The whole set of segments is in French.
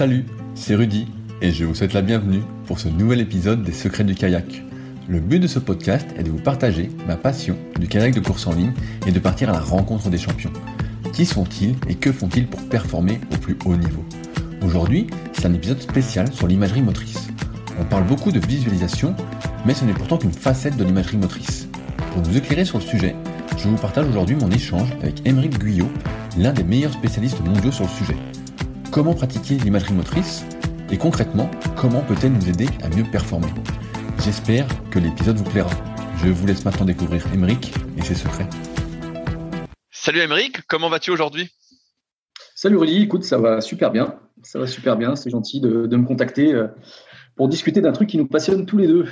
Salut, c'est Rudy et je vous souhaite la bienvenue pour ce nouvel épisode des Secrets du kayak. Le but de ce podcast est de vous partager ma passion du kayak de course en ligne et de partir à la rencontre des champions. Qui sont-ils et que font-ils pour performer au plus haut niveau? Aujourd'hui, c'est un épisode spécial sur l'imagerie motrice. On parle beaucoup de visualisation, mais ce n'est pourtant qu'une facette de l'imagerie motrice. Pour nous éclairer sur le sujet, je vous partage aujourd'hui mon échange avec Émeric Guyot, l'un des meilleurs spécialistes mondiaux sur le sujet. Comment pratiquer l'imagerie motrice et concrètement, comment peut-elle nous aider à mieux performer? J'espère que l'épisode vous plaira. Je vous laisse maintenant découvrir Émeric et ses secrets. Salut Émeric, comment vas-tu aujourd'hui? Salut Rudy, écoute, ça va super bien. Ça va super bien, c'est gentil de, me contacter euh, pour discuter d'un truc qui nous passionne tous les deux.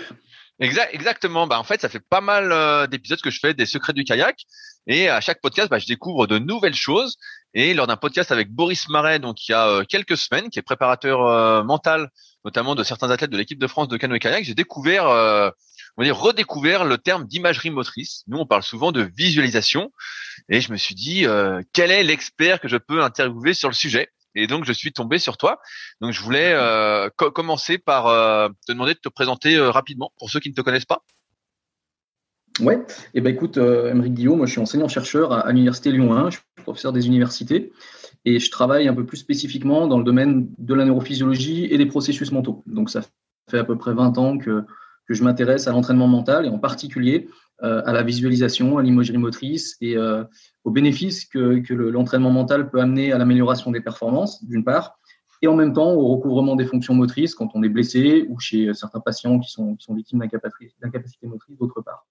Exact, exactement. Bah, en fait, ça fait pas mal euh, d'épisodes que je fais des secrets du kayak. Et à chaque podcast, bah, je découvre de nouvelles choses. Et lors d'un podcast avec Boris Marais, donc il y a euh, quelques semaines, qui est préparateur euh, mental, notamment de certains athlètes de l'équipe de France de canoë kayak, j'ai découvert, on va dire redécouvert le terme d'imagerie motrice. Nous, on parle souvent de visualisation. Et je me suis dit, quel est l'expert que je peux interviewer sur le sujet? Et donc, je suis tombé sur toi. Donc, je voulais euh, commencer par euh, te demander de te présenter euh, rapidement pour ceux qui ne te connaissent pas. Ouais, et eh ben écoute, Émeric Guillaume, moi je suis enseignant-chercheur à, l'Université Lyon 1, je suis professeur des universités et je travaille un peu plus spécifiquement dans le domaine de la neurophysiologie et des processus mentaux. Donc ça fait à peu près 20 ans que, que je m'intéresse à l'entraînement mental et en particulier à la visualisation, à l'imagerie motrice et aux bénéfices que, que l'entraînement mental peut amener à l'amélioration des performances, d'une part, et en même temps au recouvrement des fonctions motrices quand on est blessé ou chez certains patients qui sont, qui sont victimes d'incapacité motrice, d'autre part.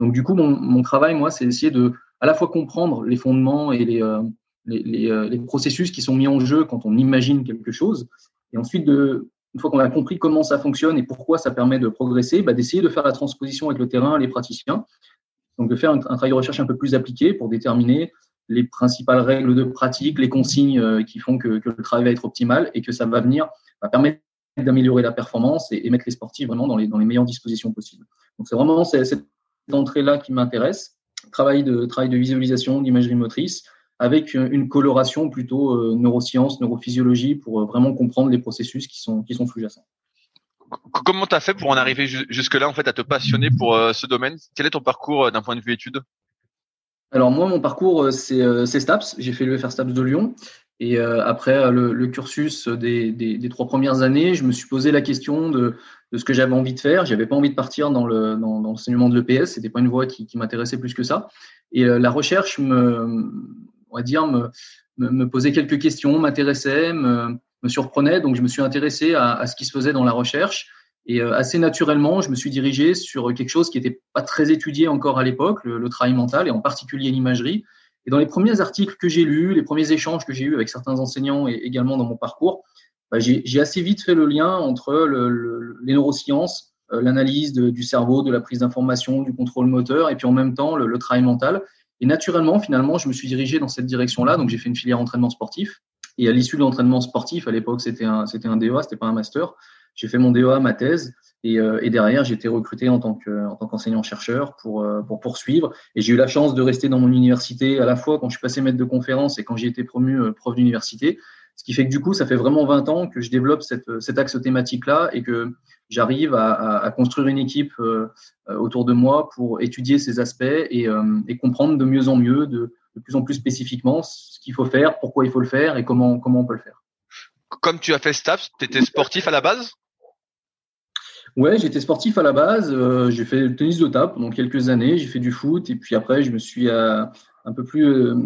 Donc du coup, mon, travail, moi, c'est d'essayer de à la fois comprendre les fondements et les, euh, euh, les, processus qui sont mis en jeu quand on imagine quelque chose, et ensuite, de, une fois qu'on a compris comment ça fonctionne et pourquoi ça permet de progresser, bah, d'essayer de faire la transposition avec le terrain, les praticiens, donc de faire un, travail de recherche un peu plus appliqué pour déterminer les principales règles de pratique, les consignes euh, qui font que, le travail va être optimal et que ça va venir va permettre d'améliorer la performance et, mettre les sportifs vraiment dans les, dans les meilleures dispositions possibles. Donc c'est vraiment cette entrée-là qui m'intéresse, travail de, travail de visualisation, d'imagerie motrice, avec une coloration plutôt euh, neurosciences, neurophysiologie, pour euh, vraiment comprendre les processus qui sont, qui sont sous-jacents comment tu as fait pour en arriver jusque-là, en fait, à te passionner pour euh, ce domaine? Quel est ton parcours euh, d'un point de vue études? Alors moi, mon parcours, euh, c'est STAPS. J'ai fait le FR STAPS de Lyon. Et après le, cursus des, trois premières années, je me suis posé la question de, ce que j'avais envie de faire. J'avais pas envie de partir dans l'enseignement de l'EPS. C'était pas une voie qui, m'intéressait plus que ça. Et la recherche on va dire, me, posait quelques questions, m'intéressait, me, surprenait. Donc, je me suis intéressé à, ce qui se faisait dans la recherche. Et euh, assez naturellement, je me suis dirigé sur quelque chose qui n'était pas très étudié encore à l'époque, le, travail mental, et en particulier l'imagerie. Et dans les premiers articles que j'ai lus, les premiers échanges que j'ai eus avec certains enseignants et également dans mon parcours, bah, j'ai assez vite fait le lien entre le, les neurosciences, euh, l'analyse du cerveau, de la prise d'information, du contrôle moteur, et puis en même temps le, le travail mental. Et naturellement, finalement, je me suis dirigé dans cette direction-là. Donc, j'ai fait une filière entraînement sportif. Et à l'issue de l'entraînement sportif, à l'époque, c'était un, un DEA, c'était pas un master. J'ai fait mon DEA, ma thèse, et, euh, et derrière, j'ai été recruté en tant que, en tant qu'enseignant-chercheur pour, euh, pour poursuivre. Et j'ai eu la chance de rester dans mon université à la fois quand je suis passé maître de conférence et quand j'ai été promu euh, prof d'université. Ce qui fait que du coup, ça fait vraiment 20 ans que je développe cette, cet axe thématique-là et que j'arrive à, à, à, construire une équipe autour de moi pour étudier ces aspects et, et comprendre de mieux en mieux, de, de plus en plus spécifiquement ce qu'il faut faire, pourquoi il faut le faire et comment, comment on peut le faire. Comme tu as fait STAPS, tu étais sportif à la base? Ouais, j'étais sportif à la base. Euh, j'ai fait le tennis de table pendant quelques années. J'ai fait du foot et puis après, je me suis euh, un peu plus euh,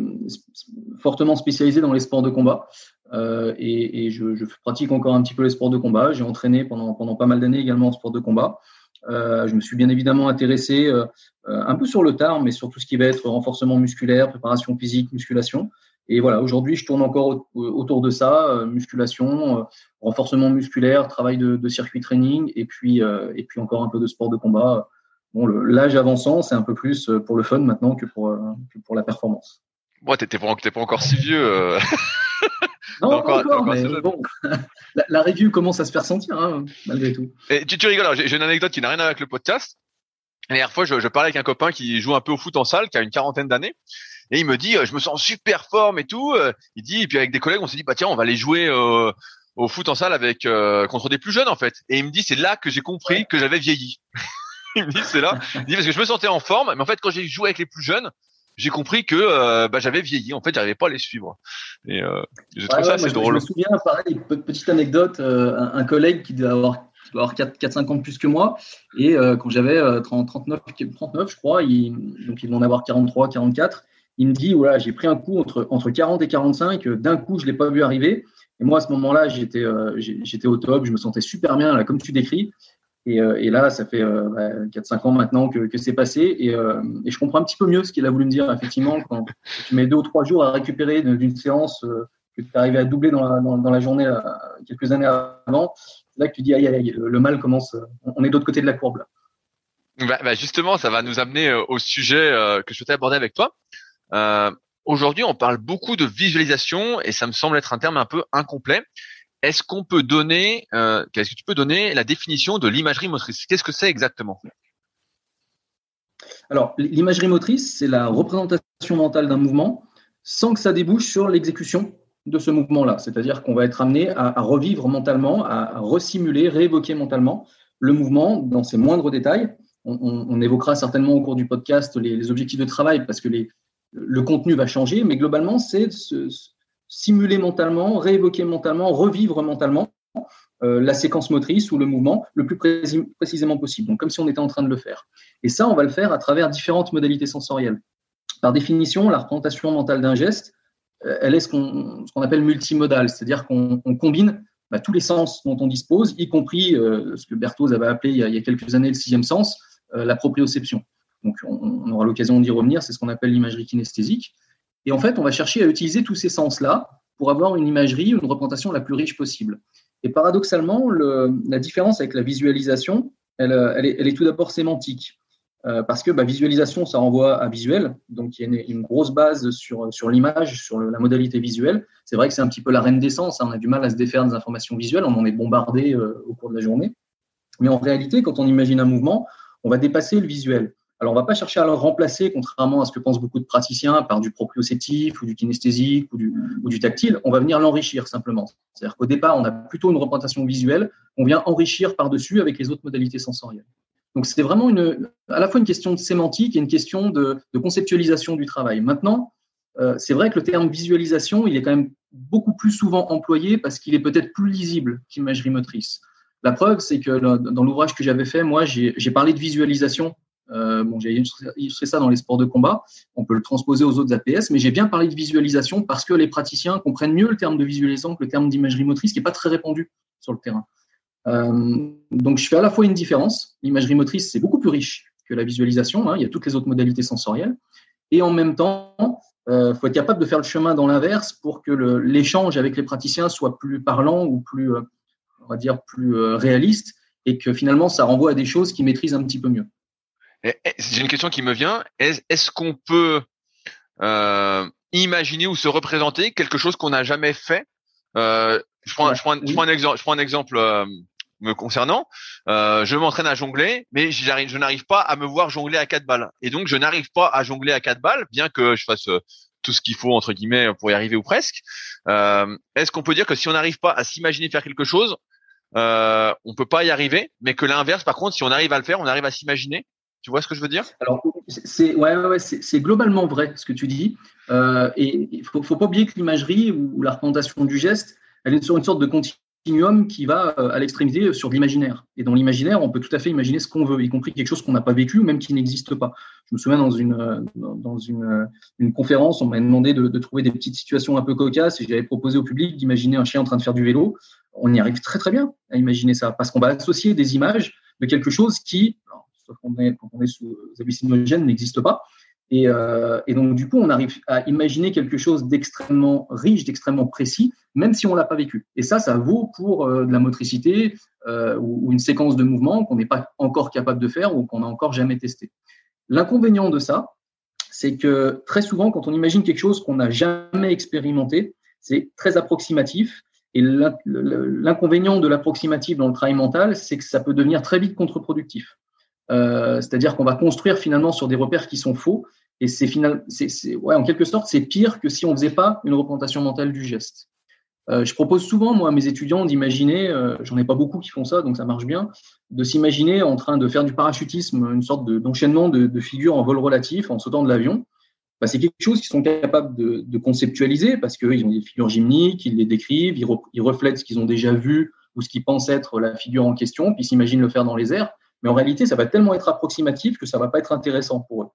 fortement spécialisé dans les sports de combat. Et, je, je, pratique encore un petit peu les sports de combat. J'ai entraîné pendant, pendant pas mal d'années également en sport de combat. Euh, je me suis bien évidemment intéressé euh, euh, un peu sur le tard, mais sur tout ce qui va être renforcement musculaire, préparation physique, musculation. Et voilà, aujourd'hui, je tourne encore autour de ça, musculation, renforcement musculaire, travail de, de, circuit training, et puis, et puis encore un peu de sport de combat. Bon, l'âge avançant, c'est un peu plus pour le fun maintenant que pour, que pour la performance. Bon, t'es pas, pas encore si vieux. Non, encore, encore, mais bon, la, la, review commence à se faire sentir, hein, malgré tout. Et tu, tu rigoles, j'ai une anecdote qui n'a rien à voir avec le podcast. La dernière fois, je, je, parlais avec un copain qui joue un peu au foot en salle, qui a une quarantaine d'années, et il me dit, euh, je me sens super forme et tout. Euh, il dit, et puis avec des collègues, on s'est dit, bah tiens, on va aller jouer euh, au foot en salle avec euh, contre des plus jeunes en fait. Et il me dit c'est là que j'ai compris que j'avais vieilli. il me dit c'est là. Il dit parce que je me sentais en forme, mais en fait quand j'ai joué avec les plus jeunes, j'ai compris que euh, bah, j'avais vieilli. En fait, j'arrivais pas à les suivre. Et euh, je trouve ça assez drôle. Je me souviens, pareil, petite anecdote, euh, un, collègue qui devait avoir, avoir 4-5 ans de plus que moi, et euh, quand j'avais 39, 39, je crois, il, donc il devait en avoir 43, 44, il me dit, voilà, j'ai pris un coup entre, entre 40 et 45, d'un coup, je l'ai pas vu arriver. Et moi, à ce moment-là, j'étais j'étais au top, je me sentais super bien, là, comme tu décris. Et, euh, et, là, ça fait euh, bah, 4-5 ans maintenant que, c'est passé. Et, euh, et, je comprends un petit peu mieux ce qu'il a voulu me dire. Effectivement, quand tu mets deux ou trois jours à récupérer d'une séance que tu es arrivé à doubler dans la, journée quelques années avant, là que tu dis, aïe, aïe, aïe, le, mal commence. On est de l'autre côté de la courbe. Bah, bah justement, ça va nous amener au sujet que je souhaitais aborder avec toi. Aujourd'hui, on parle beaucoup de visualisation et ça me semble être un terme un peu incomplet. Est-ce qu'on peut donner, euh, qu'est-ce que tu peux donner la définition de l'imagerie motrice? Qu'est-ce que c'est exactement? Alors, l'imagerie motrice, c'est la représentation mentale d'un mouvement sans que ça débouche sur l'exécution de ce mouvement-là. C'est-à-dire qu'on va être amené à, revivre mentalement, à, resimuler, réévoquer mentalement le mouvement dans ses moindres détails. On, évoquera certainement au cours du podcast les, objectifs de travail parce que le contenu va changer, mais globalement, c'est ce, simuler mentalement, réévoquer mentalement, revivre mentalement euh, la séquence motrice ou le mouvement le plus précisément possible. Donc, comme si on était en train de le faire. Et ça, on va le faire à travers différentes modalités sensorielles. Par définition, la représentation mentale d'un geste, euh, elle est ce qu'on qu appelle multimodale, c'est-à-dire qu'on combine bah, tous les sens dont on dispose, y compris euh, ce que Berthoz avait appelé il y a, quelques années le sixième sens, la proprioception. Donc, on, on aura l'occasion d'y revenir, c'est ce qu'on appelle l'imagerie kinesthésique. Et en fait, on va chercher à utiliser tous ces sens-là pour avoir une imagerie, une représentation la plus riche possible. Et paradoxalement, le, la différence avec la visualisation, elle, elle, est, tout d'abord sémantique. Euh, parce que bah, visualisation, ça renvoie à visuel. Donc, il y a une, grosse base sur, sur l'image, sur la modalité visuelle. C'est vrai que c'est un petit peu la reine des sens. Hein, on a du mal à se défaire des informations visuelles. On en est bombardé euh, au cours de la journée. Mais en réalité, quand on imagine un mouvement, on va dépasser le visuel. Alors, on ne va pas chercher à le remplacer, contrairement à ce que pensent beaucoup de praticiens, par du proprioceptif ou du kinesthésique ou du, tactile. On va venir l'enrichir simplement. C'est-à-dire qu'au départ, on a plutôt une représentation visuelle. On vient enrichir par-dessus avec les autres modalités sensorielles. Donc, c'est vraiment à la fois une question de sémantique et une question de, de conceptualisation du travail. Maintenant, euh, c'est vrai que le terme visualisation, il est quand même beaucoup plus souvent employé parce qu'il est peut-être plus lisible qu'imagerie motrice. La preuve, c'est que dans l'ouvrage que j'avais fait, moi, j'ai parlé de visualisation euh, bon, j'ai illustré ça dans les sports de combat. On peut le transposer aux autres APS, mais j'ai bien parlé de visualisation parce que les praticiens comprennent mieux le terme de visualisation que le terme d'imagerie motrice, qui n'est pas très répandu sur le terrain. Euh, donc, je fais à la fois une différence. L'imagerie motrice, c'est beaucoup plus riche que la visualisation. Hein, il y a toutes les autres modalités sensorielles. Et en même temps, il euh, faut être capable de faire le chemin dans l'inverse pour que l'échange avec les praticiens soit plus parlant ou plus, on va dire, plus réaliste et que finalement, ça renvoie à des choses qu'ils maîtrisent un petit peu mieux. J'ai une question qui me vient. Est-ce qu'on peut euh, imaginer ou se représenter quelque chose qu'on n'a jamais fait? Euh, je, prends, je, prends, je, prends, un exemple. Je prends un exemple euh, me concernant. Euh, je m'entraîne à jongler, mais je n'arrive pas à me voir jongler à quatre balles. Et donc, je n'arrive pas à jongler à quatre balles, bien que je fasse euh, tout ce qu'il faut entre guillemets pour y arriver ou presque. Euh, Est-ce qu'on peut dire que si on n'arrive pas à s'imaginer faire quelque chose, euh, on peut pas y arriver, mais que l'inverse, par contre, si on arrive à le faire, on arrive à s'imaginer? Tu vois ce que je veux dire? Alors, c'est ouais, ouais, c'est globalement vrai ce que tu dis. Euh, et il faut, faut pas oublier que l'imagerie ou la représentation du geste, elle est sur une sorte de continuum qui va euh, à l'extrémité sur l'imaginaire. Et dans l'imaginaire, on peut tout à fait imaginer ce qu'on veut, y compris quelque chose qu'on n'a pas vécu ou même qui n'existe pas. Je me souviens dans une dans une, une conférence, on m'a demandé de, de, trouver des petites situations un peu cocasses et j'avais proposé au public d'imaginer un chien en train de faire du vélo. On y arrive très très bien à imaginer ça parce qu'on va associer des images de quelque chose qui sauf qu'on est, quand on est sous hallucinogènes, n'existe pas. Et, euh, et, donc, du coup, on arrive à imaginer quelque chose d'extrêmement riche, d'extrêmement précis, même si on l'a pas vécu. Et ça, ça vaut pour euh, de la motricité euh, ou, ou, une séquence de mouvements qu'on n'est pas encore capable de faire ou qu'on n'a encore jamais testé. L'inconvénient de ça, c'est que très souvent, quand on imagine quelque chose qu'on n'a jamais expérimenté, c'est très approximatif. Et l'inconvénient de l'approximatif dans le travail mental, c'est que ça peut devenir très vite contre-productif. Euh, c'est-à-dire qu'on va construire finalement sur des repères qui sont faux. Et c'est final, c'est, ouais, en quelque sorte, c'est pire que si on faisait pas une représentation mentale du geste. Euh, je propose souvent, moi, à mes étudiants d'imaginer, euh, j'en ai pas beaucoup qui font ça, donc ça marche bien, de s'imaginer en train de faire du parachutisme, une sorte d'enchaînement de, figures en vol relatif, en sautant de l'avion. Bah, c'est quelque chose qu'ils sont capables de, conceptualiser parce qu'ils ont des figures gymniques, ils les décrivent, ils, reflètent ce qu'ils ont déjà vu ou ce qu'ils pensent être la figure en question, puis ils s'imaginent le faire dans les airs. Mais en réalité, ça va tellement être approximatif que ça va pas être intéressant pour eux.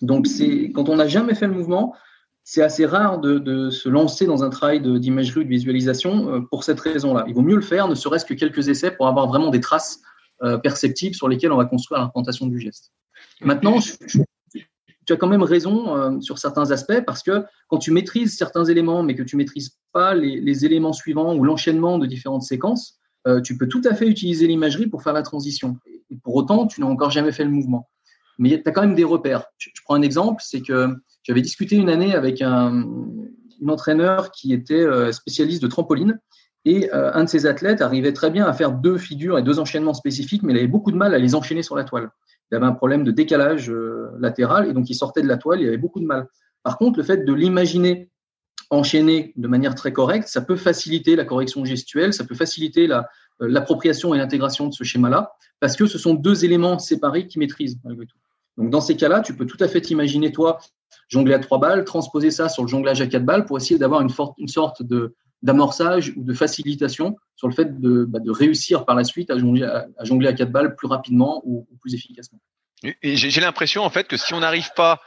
Donc, c'est quand on n'a jamais fait le mouvement, c'est assez rare de, se lancer dans un travail d'imagerie ou de visualisation euh, pour cette raison-là. Il vaut mieux le faire, ne serait-ce que quelques essais pour avoir vraiment des traces euh, perceptibles sur lesquelles on va construire la représentation du geste. Maintenant, tu as quand même raison euh, sur certains aspects parce que quand tu maîtrises certains éléments mais que tu maîtrises pas les, éléments suivants ou l'enchaînement de différentes séquences, tu peux tout à fait utiliser l'imagerie pour faire la transition. Pour autant, tu n'as encore jamais fait le mouvement. Mais tu as quand même des repères. je prends un exemple, c'est que j'avais discuté une année avec un, entraîneur qui était euh, spécialiste de trampoline et euh, un de ses athlètes arrivait très bien à faire deux figures et deux enchaînements spécifiques, mais il avait beaucoup de mal à les enchaîner sur la toile. Il avait un problème de décalage euh, latéral et donc il sortait de la toile, il avait beaucoup de mal. Par contre, le fait de l'imaginer enchaîner de manière très correcte, ça peut faciliter la correction gestuelle, ça peut faciliter l'appropriation et l'intégration de ce schéma-là, parce que ce sont deux éléments séparés qui maîtrisent malgré tout. Donc dans ces cas-là, tu peux tout à fait t'imaginer toi jongler à trois balles, transposer ça sur le jonglage à quatre balles pour essayer d'avoir une, sorte de d'amorçage ou de facilitation sur le fait de, bah, de, réussir par la suite à jongler à, jongler à quatre balles plus rapidement ou, plus efficacement. Et j'ai l'impression en fait que si on n'arrive pas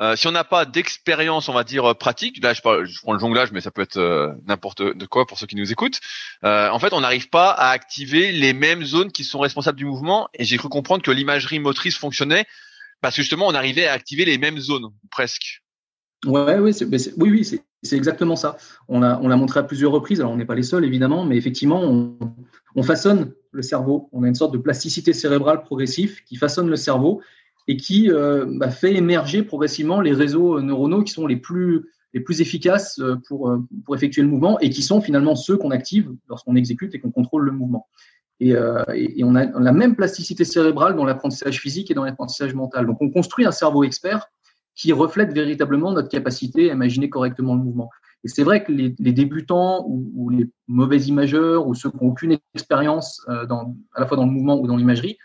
euh, si on n'a pas d'expérience, on va dire euh, pratique, là je, parle, je, prends le jonglage, mais ça peut être euh, n'importe de quoi pour ceux qui nous écoutent. en fait, on n'arrive pas à activer les mêmes zones qui sont responsables du mouvement. Et j'ai cru comprendre que l'imagerie motrice fonctionnait parce que justement, on arrivait à activer les mêmes zones, presque. Ouais, oui, oui, oui, c'est exactement ça. On l'a on montré à plusieurs reprises. Alors, on n'est pas les seuls, évidemment, mais effectivement, on, façonne le cerveau. On a une sorte de plasticité cérébrale progressive qui façonne le cerveau et qui euh, bah, fait émerger progressivement les réseaux neuronaux qui sont les plus, les plus efficaces euh, pour, euh, pour effectuer le mouvement et qui sont finalement ceux qu'on active lorsqu'on exécute et qu'on contrôle le mouvement. Euh, et, on a la même plasticité cérébrale dans l'apprentissage physique et dans l'apprentissage mental. Donc on construit un cerveau expert qui reflète véritablement notre capacité à imaginer correctement le mouvement. Et c'est vrai que les, débutants ou, les mauvais imageurs ou ceux qui n'ont aucune expérience euh, à la fois dans le mouvement ou dans l'imagerie,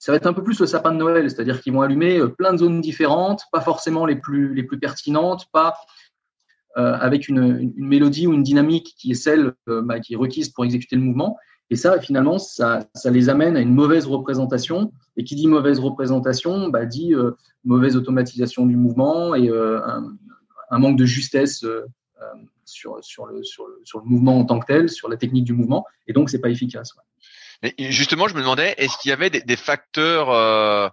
ça va être un peu plus le sapin de Noël, c'est-à-dire qu'ils vont allumer euh, plein de zones différentes, pas forcément les plus, les plus pertinentes, pas avec une, mélodie ou une dynamique qui est celle bah, qui est requise pour exécuter le mouvement. Et ça, finalement, ça, ça, les amène à une mauvaise représentation. Et qui dit mauvaise représentation, bah, dit euh, mauvaise automatisation du mouvement et euh, un, manque de justesse euh, sur, sur, le, sur, le, mouvement en tant que tel, sur la technique du mouvement. Et donc, c'est pas efficace. Justement, je me demandais, est-ce qu'il y avait des, des facteurs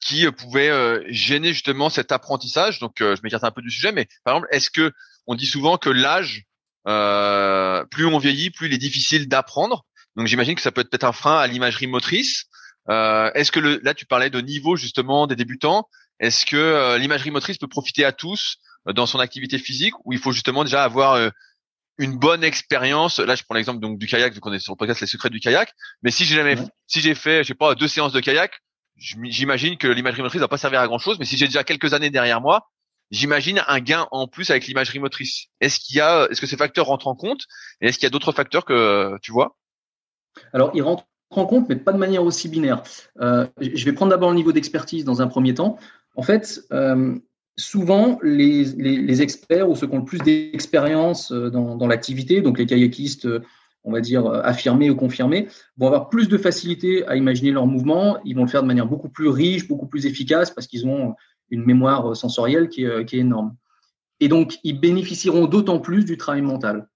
qui pouvaient gêner justement cet apprentissage? Donc, je m'écarte un peu du sujet, mais par exemple, est-ce que on dit souvent que l'âge euh, plus on vieillit, plus il est difficile d'apprendre? Donc j'imagine que ça peut être peut-être un frein à l'imagerie motrice. Euh, est-ce que le, là tu parlais de niveau justement des débutants Est-ce que euh, l'imagerie motrice peut profiter à tous dans son activité physique ou il faut justement déjà avoir une bonne expérience Là je prends l'exemple donc du kayak vu qu'on est sur le podcast les secrets du kayak. Mais si j'ai jamais, si j'ai fait je sais pas deux séances de kayak, j'imagine que l'imagerie motrice va pas servir à grand chose. Mais si j'ai déjà quelques années derrière moi, j'imagine un gain en plus avec l'imagerie motrice. Est-ce qu'il y a, est-ce que ces facteurs rentrent en compte? Et est-ce qu'il y a d'autres facteurs que tu vois? Alors, ils rentrent en compte, mais pas de manière aussi binaire. Euh, je vais prendre d'abord le niveau d'expertise dans un premier temps. En fait, euh, souvent, les, experts ou ceux qui ont le plus d'expérience euh, dans, l'activité, donc les kayakistes, on va dire affirmés ou confirmés, vont avoir plus de facilité à imaginer leurs mouvements. Ils vont le faire de manière beaucoup plus riche, beaucoup plus efficace parce qu'ils ont une mémoire sensorielle qui est, énorme. Et donc, ils bénéficieront d'autant plus du travail mental.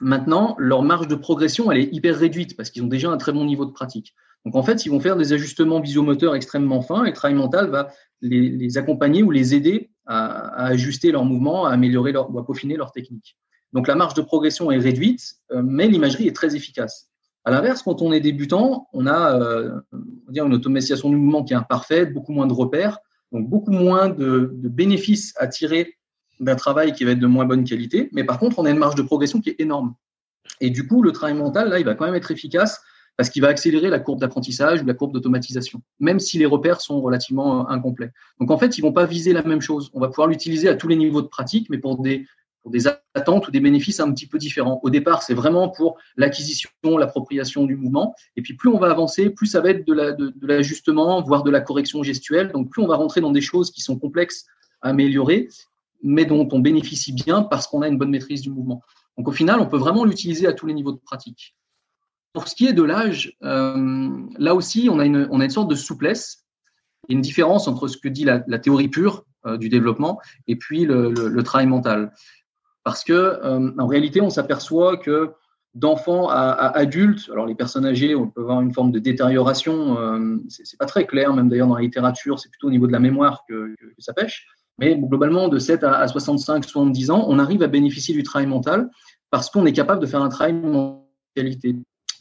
Maintenant, leur marge de progression, elle est hyper réduite parce qu'ils ont déjà un très bon niveau de pratique. Donc, en fait, ils vont faire des ajustements visiomoteurs extrêmement fins et le travail mental va les, accompagner ou les aider à, ajuster leur mouvement, à améliorer leur, ou à peaufiner leur technique. Donc, la marge de progression est réduite, euh, mais l'imagerie est très efficace. À l'inverse, quand on est débutant, on a euh, dire une automatisation du mouvement qui est imparfaite, beaucoup moins de repères, donc beaucoup moins de, bénéfices à tirer d'un travail qui va être de moins bonne qualité, mais par contre, on a une marge de progression qui est énorme. Et du coup, le travail mental, là, il va quand même être efficace parce qu'il va accélérer la courbe d'apprentissage ou la courbe d'automatisation, même si les repères sont relativement euh, incomplets. Donc en fait, ils vont pas viser la même chose. On va pouvoir l'utiliser à tous les niveaux de pratique, mais pour des attentes ou des bénéfices un petit peu différents. Au départ, c'est vraiment pour l'acquisition, l'appropriation du mouvement. Et puis, plus on va avancer, plus ça va être de l'ajustement, la, voire de la correction gestuelle. Donc, plus on va rentrer dans des choses qui sont complexes à améliorer, mais dont on bénéficie bien parce qu'on a une bonne maîtrise du mouvement. Donc, au final, on peut vraiment l'utiliser à tous les niveaux de pratique. Pour ce qui est de l'âge, euh, là aussi, on a, une, sorte de souplesse une différence entre ce que dit la, théorie pure euh, du développement et puis le, travail mental. Parce que euh, en réalité, on s'aperçoit que d'enfants à, adultes, alors les personnes âgées, on peut avoir une forme de détérioration, c'est pas très clair, même d'ailleurs dans la littérature, c'est plutôt au niveau de la mémoire que, ça pêche. Mais globalement, de 7 à, à 65, 70 ans, on arrive à bénéficier du travail mental parce qu'on est capable de faire un travail de qualité,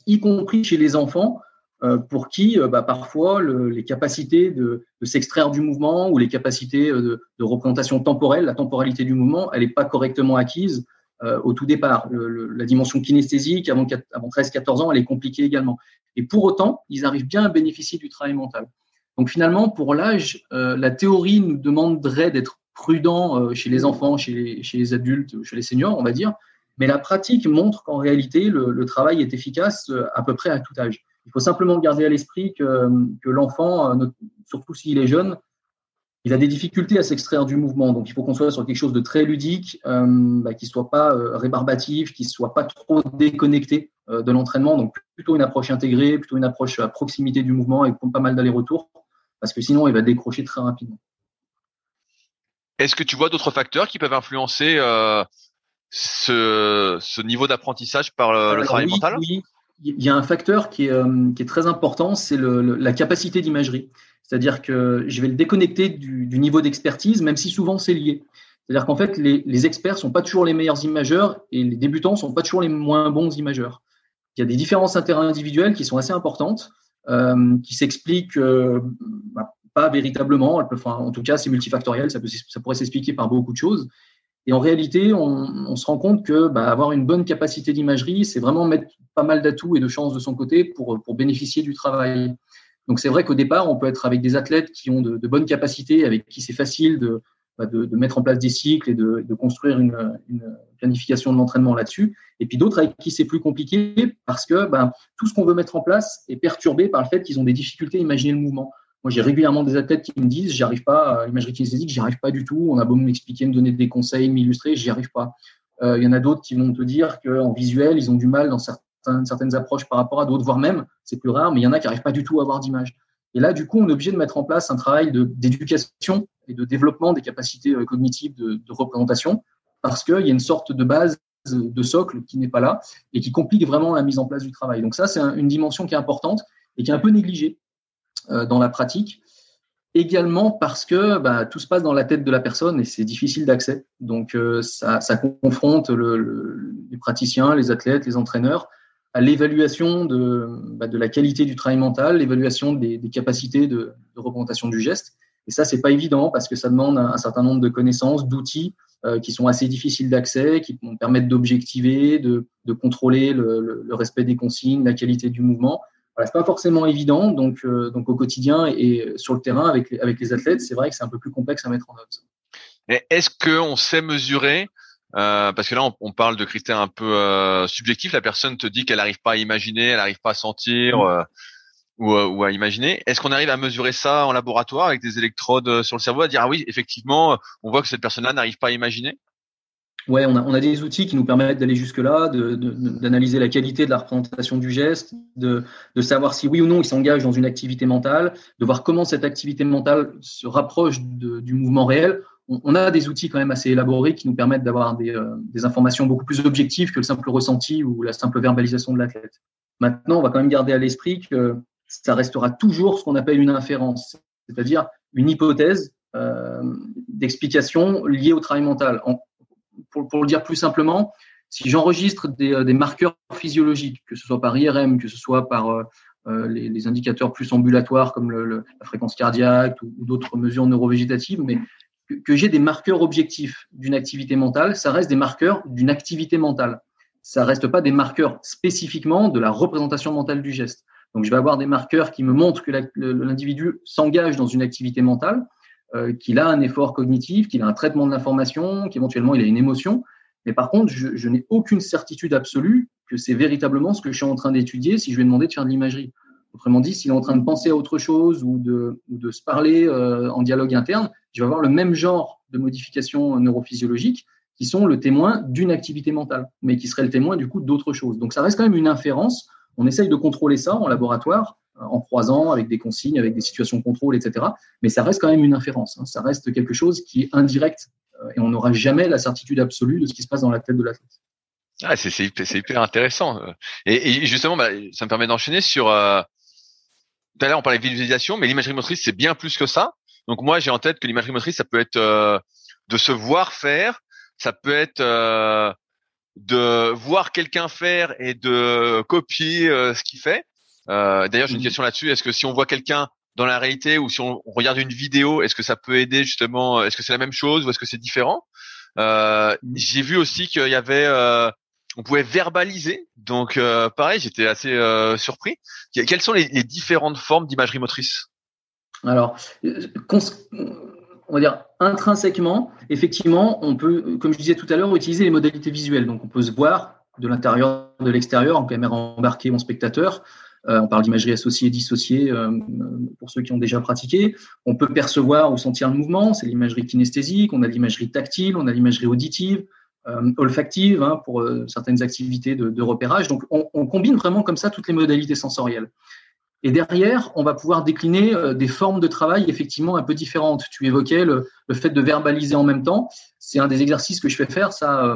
y compris chez les enfants euh, pour qui euh, bah, parfois le, les capacités de, s'extraire du mouvement ou les capacités euh, de, représentation temporelle, la temporalité du mouvement, elle n'est pas correctement acquise au tout départ. La dimension kinesthésique avant, avant 13-14 ans, elle est compliquée également. Et pour autant, ils arrivent bien à bénéficier du travail mental. Donc finalement, pour l'âge, la théorie nous demanderait d'être prudent chez les enfants, chez les, chez les adultes, chez les seniors, on va dire, mais la pratique montre qu'en réalité, le, travail est efficace à peu près à tout âge. Il faut simplement garder à l'esprit que, que l'enfant, euh, surtout s'il est jeune, il a des difficultés à s'extraire du mouvement. Donc, il faut qu'on soit sur quelque chose de très ludique, euh, bah, qui soit pas euh, rébarbatif, qui soit pas trop déconnecté euh, de l'entraînement. Donc, plutôt une approche intégrée, plutôt une approche à proximité du mouvement et pas mal d'allers-retours, parce que sinon, il va décrocher très rapidement. Est-ce que tu vois d'autres facteurs qui peuvent influencer euh, ce, ce, niveau d'apprentissage par le, travail oui, mental? Oui, il y a un facteur qui est, euh, qui est très important, c'est le, le, la capacité d'imagerie. C'est-à-dire que je vais le déconnecter du, du niveau d'expertise, même si souvent c'est lié. C'est-à-dire qu'en fait, les, les experts sont pas toujours les meilleurs imageurs et les débutants sont pas toujours les moins bons imageurs. Il y a des différences interindividuelles qui sont assez importantes, euh, qui s'expliquent euh, bah, pas véritablement. Enfin, en tout cas, c'est multifactoriel, ça, peut, ça pourrait s'expliquer par beaucoup de choses. Et en réalité, on, se rend compte que bah, avoir une bonne capacité d'imagerie, c'est vraiment mettre pas mal d'atouts et de chances de son côté pour, pour bénéficier du travail. Donc c'est vrai qu'au départ, on peut être avec des athlètes qui ont de, bonnes capacités, avec qui c'est facile de, bah, de, de, mettre en place des cycles et de, de construire une, une, planification de l'entraînement là-dessus. Et puis d'autres avec qui c'est plus compliqué parce que bah, tout ce qu'on veut mettre en place est perturbé par le fait qu'ils ont des difficultés à imaginer le mouvement. Moi, j'ai régulièrement des athlètes qui me disent, j'y arrive pas, à l'imagerie kinesthésique, j'y arrive pas du tout. On a beau m'expliquer, me donner des conseils, m'illustrer, j'y arrive pas. Euh, il y en a d'autres qui vont te dire qu'en visuel, ils ont du mal dans certaines, certaines approches par rapport à d'autres, voire même, c'est plus rare, mais il y en a qui n'arrivent pas du tout à avoir d'image. Et là, du coup, on est obligé de mettre en place un travail d'éducation et de développement des capacités euh, cognitives de, de représentation, parce qu'il y a une sorte de base de socle qui n'est pas là et qui complique vraiment la mise en place du travail. Donc ça, c'est une dimension qui est importante et qui est un peu négligée euh, dans la pratique. Également parce que bah, tout se passe dans la tête de la personne et c'est difficile d'accès. Donc euh, ça, confronte le, le, les praticiens, les athlètes, les entraîneurs à l'évaluation de, bah, la qualité du travail mental, l'évaluation des, capacités de, représentation du geste. Et ça, c'est pas évident parce que ça demande un, certain nombre de connaissances, d'outils euh, qui sont assez difficiles d'accès, qui vont permettre d'objectiver, de, contrôler le, le, le, respect des consignes, la qualité du mouvement. Voilà, c'est pas forcément évident, donc, euh, donc au quotidien et sur le terrain avec, avec les athlètes, c'est vrai que c'est un peu plus complexe à mettre en œuvre. Est-ce qu'on sait mesurer euh, parce que là, on, on, parle de critères un peu euh, subjectifs. La personne te dit qu'elle n'arrive pas à imaginer, elle n'arrive pas à sentir euh, ou, ou, à imaginer. Est-ce qu'on arrive à mesurer ça en laboratoire avec des électrodes sur le cerveau, à dire ah oui, effectivement, on voit que cette personne-là n'arrive pas à imaginer? Ouais, on a, des outils qui nous permettent d'aller jusque-là, d'analyser la qualité de la représentation du geste, de, de savoir si oui ou non il s'engage dans une activité mentale, de voir comment cette activité mentale se rapproche du mouvement réel. On, a des outils quand même assez élaborés qui nous permettent d'avoir des, euh, des, informations beaucoup plus objectives que le simple ressenti ou la simple verbalisation de l'athlète. Maintenant, on va quand même garder à l'esprit que ça restera toujours ce qu'on appelle une inférence, c'est-à-dire une hypothèse euh, d'explication liée au travail mental. En, pour, le dire plus simplement, si j'enregistre des, euh, marqueurs physiologiques, que ce soit par IRM, que ce soit par euh, euh, les, indicateurs plus ambulatoires comme la fréquence cardiaque ou, ou d'autres mesures neurovégétatives, mais que, que j'ai des marqueurs objectifs d'une activité mentale, ça reste des marqueurs d'une activité mentale. Ça reste pas des marqueurs spécifiquement de la représentation mentale du geste. Donc, je vais avoir des marqueurs qui me montrent que l'individu s'engage dans une activité mentale, euh, qu'il a un effort cognitif, qu'il a un traitement de l'information, qu'éventuellement il a une émotion. Mais par contre, je, n'ai aucune certitude absolue que c'est véritablement ce que je suis en train d'étudier si je lui ai demandé de faire de l'imagerie. Autrement dit, s'il est en train de penser à autre chose ou de, se parler euh, en dialogue interne, je vais avoir le même genre de modifications neurophysiologiques qui sont le témoin d'une activité mentale, mais qui serait le témoin du coup d'autre chose. Donc ça reste quand même une inférence. On essaye de contrôler ça en laboratoire, en croisant avec des consignes, avec des situations contrôle, etc. Mais ça reste quand même une inférence. Hein. Ça reste quelque chose qui est indirect euh, et on n'aura jamais la certitude absolue de ce qui se passe dans la tête de l'athlète. Ah, c'est hyper intéressant. Et, et justement, bah, ça me permet d'enchaîner sur. Euh, tout à l'heure, on parlait de visualisation, mais l'imagerie motrice, c'est bien plus que ça. Donc moi, j'ai en tête que l'imagerie motrice, ça peut être euh, de se voir faire, ça peut être euh, de voir quelqu'un faire et de copier euh, ce qu'il fait. Euh, D'ailleurs, j'ai une mmh. question là-dessus. Est-ce que si on voit quelqu'un dans la réalité ou si on, regarde une vidéo, est-ce que ça peut aider justement Est-ce que c'est la même chose ou est-ce que c'est différent? Euh, mmh. J'ai vu aussi qu'il y avait, euh, on pouvait verbaliser. Donc euh, pareil, j'étais assez surpris. Quelles sont les, les différentes formes d'imagerie motrice? Alors, on va dire intrinsèquement, effectivement, on peut, comme je disais tout à l'heure, utiliser les modalités visuelles. Donc, on peut se voir de l'intérieur, de l'extérieur, en caméra embarquée, en spectateur. Euh, on parle d'imagerie associée, dissociée euh, pour ceux qui ont déjà pratiqué. On peut percevoir ou sentir le mouvement, c'est l'imagerie kinesthésique. On a l'imagerie tactile, on a l'imagerie auditive, euh, olfactive hein, pour certaines activités de, repérage. Donc, on, combine vraiment comme ça toutes les modalités sensorielles. Et derrière, on va pouvoir décliner des formes de travail effectivement un peu différentes. Tu évoquais le, fait de verbaliser en même temps. C'est un des exercices que je fais faire ça euh,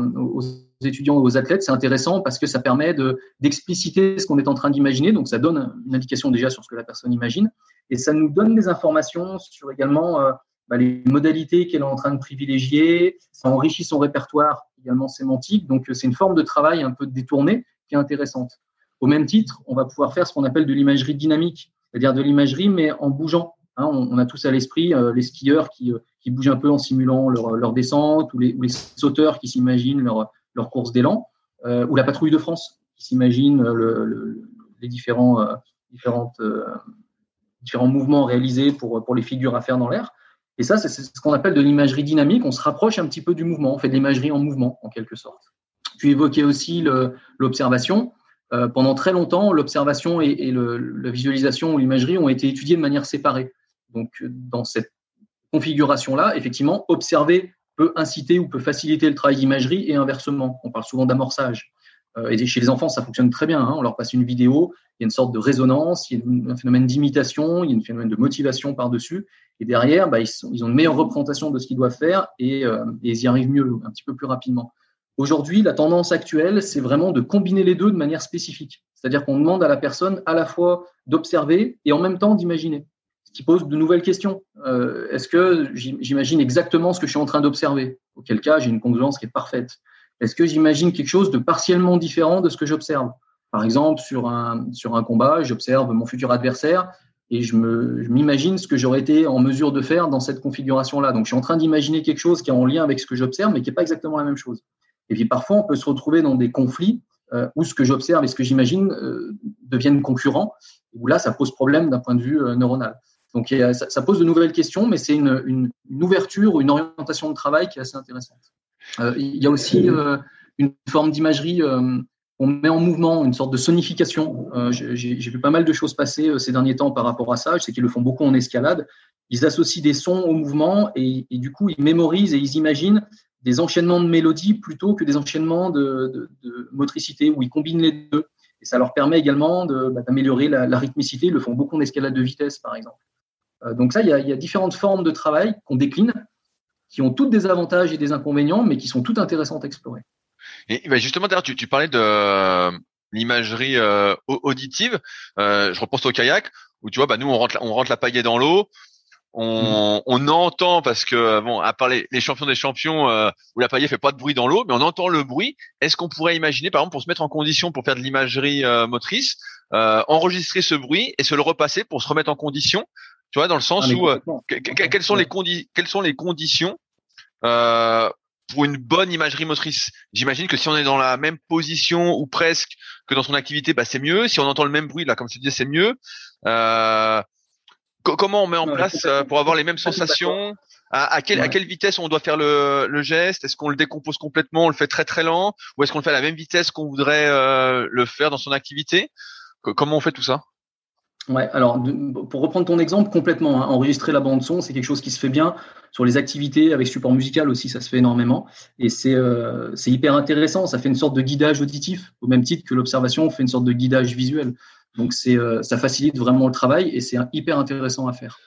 aux étudiants et aux athlètes. C'est intéressant parce que ça permet de d'expliciter ce qu'on est en train d'imaginer. Donc ça donne une indication déjà sur ce que la personne imagine et ça nous donne des informations sur également euh, bah, les modalités qu'elle est en train de privilégier. Ça enrichit son répertoire également sémantique. Donc c'est une forme de travail un peu détournée qui est intéressante. Au même titre, on va pouvoir faire ce qu'on appelle de l'imagerie dynamique, c'est-à-dire de l'imagerie mais en bougeant. Hein, on, a tous à l'esprit euh, les skieurs qui, euh, qui, bougent un peu en simulant leur, leur descente, ou les, sauteurs qui s'imaginent leur, leur course d'élan, euh, ou la patrouille de France qui s'imagine le, les différents, euh, différentes, différents mouvements réalisés pour, pour les figures à faire dans l'air. Et ça, c'est ce qu'on appelle de l'imagerie dynamique. On se rapproche un petit peu du mouvement, on fait de l'imagerie en mouvement, en quelque sorte. Tu évoquais aussi l'observation. Euh, pendant très longtemps, l'observation et, la visualisation ou l'imagerie ont été étudiées de manière séparée. Donc, euh, dans cette configuration-là, effectivement, observer peut inciter ou peut faciliter le travail d'imagerie et inversement. On parle souvent d'amorçage. Euh, et chez les enfants, ça fonctionne très bien. Hein. On leur passe une vidéo, il y a une sorte de résonance, il y a un phénomène d'imitation, il y a un phénomène de motivation par-dessus. Et derrière, bah, ils, ont une meilleure représentation de ce qu'ils doivent faire et, euh, et ils y arrivent mieux, un petit peu plus rapidement. Aujourd'hui, la tendance actuelle, c'est vraiment de combiner les deux de manière spécifique. C'est-à-dire qu'on demande à la personne à la fois d'observer et en même temps d'imaginer, qui pose de nouvelles questions. Euh, Est-ce que j'imagine exactement ce que je suis en train d'observer? Auquel cas, j'ai une congruence qui est parfaite. Est-ce que j'imagine quelque chose de partiellement différent de ce que j'observe? Par exemple, sur un, combat, j'observe mon futur adversaire et je m'imagine ce que j'aurais été en mesure de faire dans cette configuration-là. Donc, je suis en train d'imaginer quelque chose qui est en lien avec ce que j'observe, mais qui n'est pas exactement la même chose. Et puis parfois, on peut se retrouver dans des conflits euh, où ce que j'observe et ce que j'imagine euh, deviennent concurrents, où là, ça pose problème d'un point de vue neuronal. Donc ça, ça, pose de nouvelles questions, mais c'est une, une, une, ouverture, une orientation de travail qui est assez intéressante. Euh, il y a aussi euh, une forme d'imagerie on met en mouvement une sorte de sonification. Euh, J'ai vu pas mal de choses passer euh, ces derniers temps par rapport à ça. Je sais qu'ils le font beaucoup en escalade. Ils associent des sons au mouvement et, et, du coup, ils mémorisent et ils imaginent des enchaînements de mélodies plutôt que des enchaînements de, de, de motricité où ils combinent les deux. Et ça leur permet également bah, d'améliorer la, la, rythmicité. Ils le font beaucoup en escalade de vitesse, par exemple. Euh, donc ça, il y, a, il y, a, différentes formes de travail qu'on décline, qui ont toutes des avantages et des inconvénients, mais qui sont toutes intéressantes à explorer. Et bah justement, d'ailleurs, tu, tu parlais de euh, l'imagerie euh, auditive. Euh, je repense au kayak où tu vois, bah nous on rentre, on rentre la pagaie dans l'eau, on, on, entend parce que bon, à part les, les champions des champions euh, où la paillette fait pas de bruit dans l'eau, mais on entend le bruit. Est-ce qu'on pourrait imaginer, par exemple, pour se mettre en condition pour faire de l'imagerie euh, motrice, euh, enregistrer ce bruit et se le repasser pour se remettre en condition, tu vois, dans le sens ah, où euh, quelles sont les quelles sont les conditions pour une bonne imagerie motrice? J'imagine que si on est dans la même position ou presque que dans son activité, bah c'est mieux. Si on entend le même bruit, là, comme tu disais, c'est mieux. Euh, comment on met en place euh, pour avoir les mêmes sensations? À, quelle, à quelle vitesse on doit faire le, le geste? Est-ce qu'on le décompose complètement, on le fait très très lent, ou est-ce qu'on le fait à la même vitesse qu'on voudrait le faire dans son activité? Comment on fait tout ça? Ouais, alors pour reprendre ton exemple complètement, hein, enregistrer la bande son, c'est quelque chose qui se fait bien sur les activités avec support musical aussi, ça se fait énormément et c'est euh, hyper intéressant. Ça fait une sorte de guidage auditif au même titre que l'observation fait une sorte de guidage visuel. Donc euh, ça facilite vraiment le travail et c'est hyper intéressant à faire.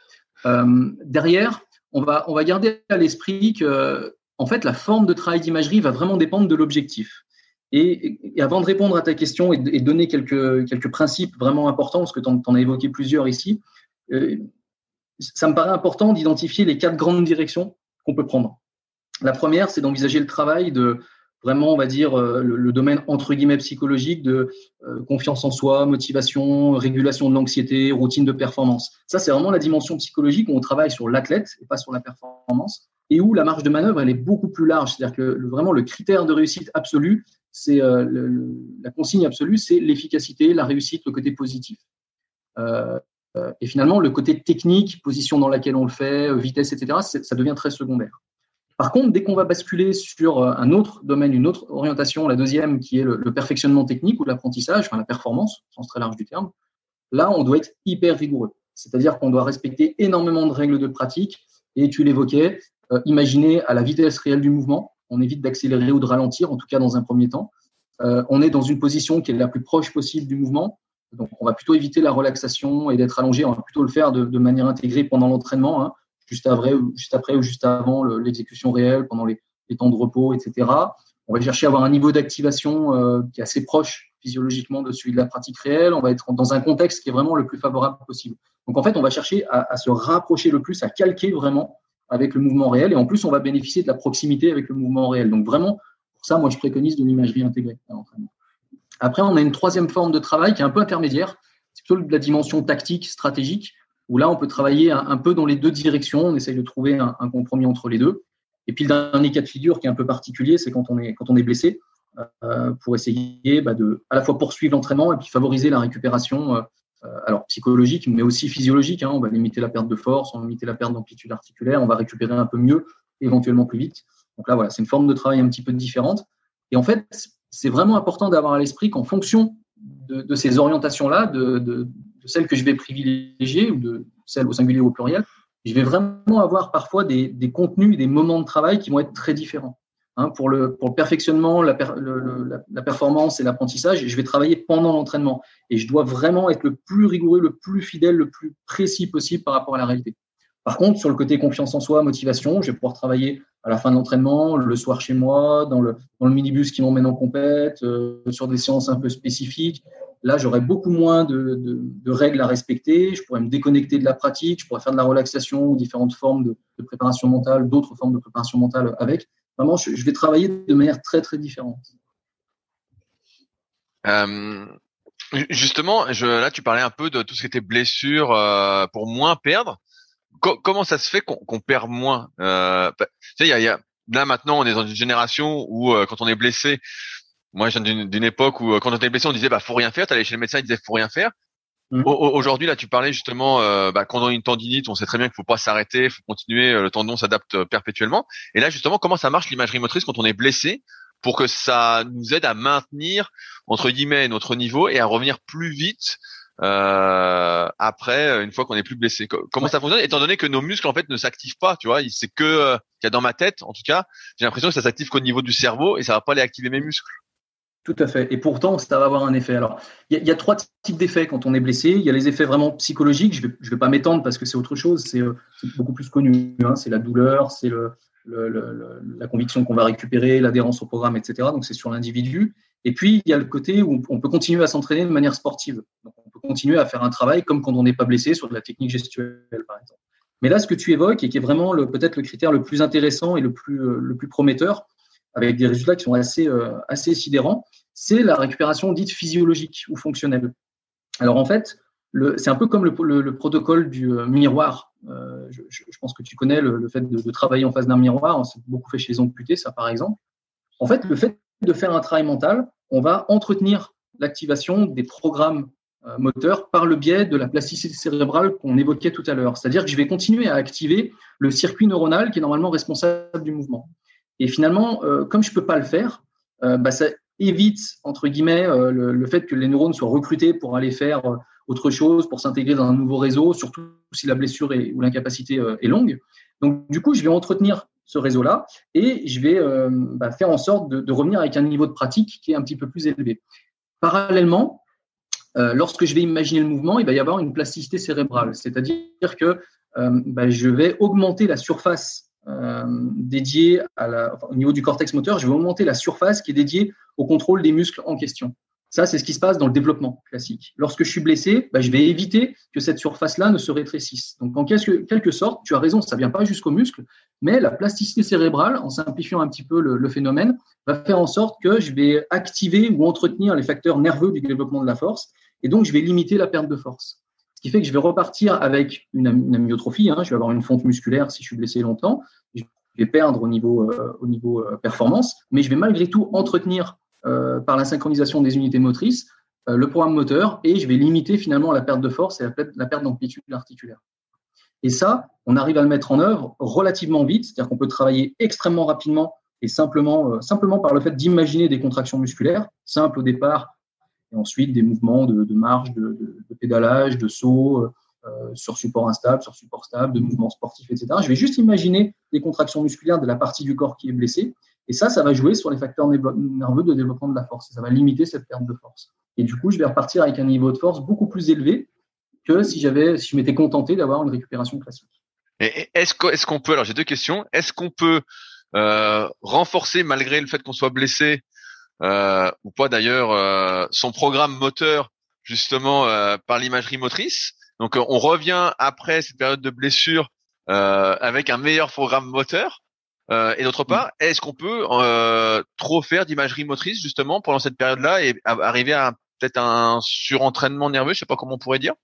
Euh, derrière, on va on va garder à l'esprit que en fait la forme de travail d'imagerie va vraiment dépendre de l'objectif. Et, avant de répondre à ta question et, de, donner quelques, quelques principes vraiment importants, parce que tu en, as évoqué plusieurs ici, euh, ça me paraît important d'identifier les quatre grandes directions qu'on peut prendre. La première, c'est d'envisager le travail de vraiment, on va dire, euh, le, domaine entre guillemets psychologique de euh, confiance en soi, motivation, régulation de l'anxiété, routine de performance. Ça, c'est vraiment la dimension psychologique où on travaille sur l'athlète et pas sur la performance et où la marge de manœuvre, elle est beaucoup plus large. C'est-à-dire que vraiment, le critère de réussite absolue, c'est euh, la consigne absolue, c'est l'efficacité, la réussite, le côté positif. Euh, euh, et finalement, le côté technique, position dans laquelle on le fait, vitesse, etc., ça devient très secondaire. Par contre, dès qu'on va basculer sur un autre domaine, une autre orientation, la deuxième qui est le, perfectionnement technique ou l'apprentissage, enfin la performance, au sens très large du terme, là, on doit être hyper rigoureux. C'est-à-dire qu'on doit respecter énormément de règles de pratique. Et tu l'évoquais, imaginer à la vitesse réelle du mouvement, on évite d'accélérer ou de ralentir, en tout cas dans un premier temps. Euh, on est dans une position qui est la plus proche possible du mouvement. Donc, on va plutôt éviter la relaxation et d'être allongé. On va plutôt le faire de, manière intégrée pendant l'entraînement, hein, juste, après, juste après ou juste avant l'exécution réelle, pendant les, temps de repos, etc. On va chercher à avoir un niveau d'activation euh, qui est assez proche physiologiquement de celui de la pratique réelle. On va être dans un contexte qui est vraiment le plus favorable possible. Donc, en fait, on va chercher à, à se rapprocher le plus, à calquer vraiment avec le mouvement réel. Et en plus, on va bénéficier de la proximité avec le mouvement réel. Donc vraiment, pour ça, moi, je préconise de l'imagerie intégrée Après, on a une troisième forme de travail qui est un peu intermédiaire. C'est plutôt la dimension tactique, stratégique, où là, on peut travailler un, peu dans les deux directions. On essaye de trouver un, compromis entre les deux. Et puis, le dernier cas de figure qui est un peu particulier, c'est quand on est, blessé, euh, pour essayer bah, de à la fois poursuivre l'entraînement et puis favoriser la récupération euh, alors psychologique, mais aussi physiologique. Hein. on va limiter la perte de force, on va limiter la perte d'amplitude articulaire, on va récupérer un peu mieux, éventuellement plus vite. Donc là, voilà, c'est une forme de travail un petit peu différente. Et en fait, c'est vraiment important d'avoir à l'esprit qu'en fonction de, ces orientations-là, de, de, celles que je vais privilégier ou de celles au singulier ou au pluriel, je vais vraiment avoir parfois des, des contenus, des moments de travail qui vont être très différents. Hein, pour, le, perfectionnement, la, performance et l'apprentissage, je vais travailler pendant l'entraînement. Et je dois vraiment être le plus rigoureux, le plus fidèle, le plus précis possible par rapport à la réalité. Par contre, sur le côté confiance en soi, motivation, je vais pouvoir travailler à la fin de l'entraînement, le soir chez moi, dans le, minibus qui m'emmène en compète, euh, sur des séances un peu spécifiques. Là, j'aurai beaucoup moins de, règles à respecter. Je pourrais me déconnecter de la pratique. Je pourrais faire de la relaxation ou différentes formes de préparation mentale, d'autres formes de préparation mentale avec. Vraiment, je, vais travailler de manière très, très différente. Euh, justement, là, tu parlais un peu de tout ce qui était blessure euh, pour moins perdre. comment ça se fait qu'on perd moins euh, tu sais, Là, maintenant, on est dans une génération où, quand on est blessé, moi, je viens d'une époque où, quand on était blessé, on disait, bah, faut rien faire. Tu allais chez le médecin, il disait, faut rien faire. Mmh. Aujourd'hui, là, tu parlais justement, euh, bah, quand on a une tendinite, on sait très bien qu'il faut pas s'arrêter, il faut continuer, euh, le tendon s'adapte euh, perpétuellement. Et là, justement, comment ça marche l'imagerie motrice quand on est blessé pour que ça nous aide à maintenir entre guillemets notre niveau et à revenir plus vite euh, après une fois qu'on est plus blessé? Comment ça fonctionne étant donné que nos muscles en fait ne s'activent pas, tu vois, c'est que euh, qu'il y a dans ma tête en tout cas, j'ai l'impression que ça s'active qu'au niveau du cerveau et ça va pas aller activer mes muscles. Tout à fait. Et pourtant, ça va avoir un effet. Alors, il y, a trois types d'effets quand on est blessé. Il y a les effets vraiment psychologiques. Je ne vais, pas m'étendre parce que c'est autre chose. C'est euh, beaucoup plus connu. Hein. C'est la douleur, c'est la conviction qu'on va récupérer, l'adhérence au programme, etc. Donc, c'est sur l'individu. Et puis, il y a le côté où on peut continuer à s'entraîner de manière sportive. On peut continuer à faire un travail comme quand on n'est pas blessé sur de la technique gestuelle, par exemple. Mais là, ce que tu évoques et qui est vraiment peut-être le critère le plus intéressant et le plus, euh, le plus prometteur, avec des résultats qui sont assez, euh, assez sidérants, c'est la récupération dite physiologique ou fonctionnelle. Alors en fait, c'est un peu comme le, protocole du euh, miroir. Euh, je, pense que tu connais le, fait de, travailler en face d'un miroir. C'est beaucoup fait chez les amputés, ça par exemple. En fait, le fait de faire un travail mental, on va entretenir l'activation des programmes moteur par le biais de la plasticité cérébrale qu'on évoquait tout à l'heure. C'est-à-dire que je vais continuer à activer le circuit neuronal qui est normalement responsable du mouvement. Et finalement, comme je ne peux pas le faire, bah, ça évite, entre guillemets, le, fait que les neurones soient recrutés pour aller faire autre chose, pour s'intégrer dans un nouveau réseau, surtout si la blessure ou l'incapacité est longue. Donc, du coup, je vais entretenir ce réseau-là et je vais euh, bah, faire en sorte de, revenir avec un niveau de pratique qui est un petit peu plus élevé. Parallèlement, euh, lorsque je vais imaginer le mouvement, il va y avoir une plasticité cérébrale, c'est-à-dire que euh, bah, je vais augmenter la surface la, au niveau du cortex moteur, je vais augmenter la surface qui est dédiée au contrôle des muscles en question. Ça, c'est ce qui se passe dans le développement classique. Lorsque je suis blessé, bah, je vais éviter que cette surface-là ne se rétrécisse. Donc, en quelque, sorte, tu as raison, ça ne vient pas jusqu'au muscle, mais la plasticité cérébrale, en simplifiant un petit peu le, phénomène, va faire en sorte que je vais activer ou entretenir les facteurs nerveux du développement de la force, et donc je vais limiter la perte de force. Ce qui fait que je vais repartir avec une, amyotrophie, hein, je vais avoir une fonte musculaire si je suis blessé longtemps, je vais perdre au niveau, euh, au niveau euh, performance, mais je vais malgré tout entretenir euh, par la synchronisation des unités motrices, le programme moteur, et je vais limiter finalement la perte de force et la, perte d'amplitude articulaire. Et ça, on arrive à le mettre en œuvre relativement vite, c'est-à-dire qu'on peut travailler extrêmement rapidement et simplement, simplement par le fait d'imaginer des contractions musculaires, simples au départ, et ensuite des mouvements de, marche, de, pédalage, de saut, sur support instable, sur support stable, de mouvements sportifs, etc. Je vais juste imaginer des contractions musculaires de la partie du corps qui est blessée, et ça, ça va jouer sur les facteurs nerveux de développement de la force. Ça va limiter cette perte de force. Et du coup, je vais repartir avec un niveau de force beaucoup plus élevé que si j'avais, si je m'étais contenté d'avoir une récupération classique. Est-ce qu'on peut, alors j'ai deux questions, est-ce qu'on peut euh, renforcer malgré le fait qu'on soit blessé euh, ou pas d'ailleurs euh, son programme moteur justement par l'imagerie motrice. Donc on revient après cette période de blessure avec un meilleur programme moteur. Euh, et d'autre part, est-ce qu'on peut euh, trop faire d'imagerie motrice justement pendant cette période-là et arriver à peut-être un surentraînement nerveux, je sais pas comment on pourrait dire?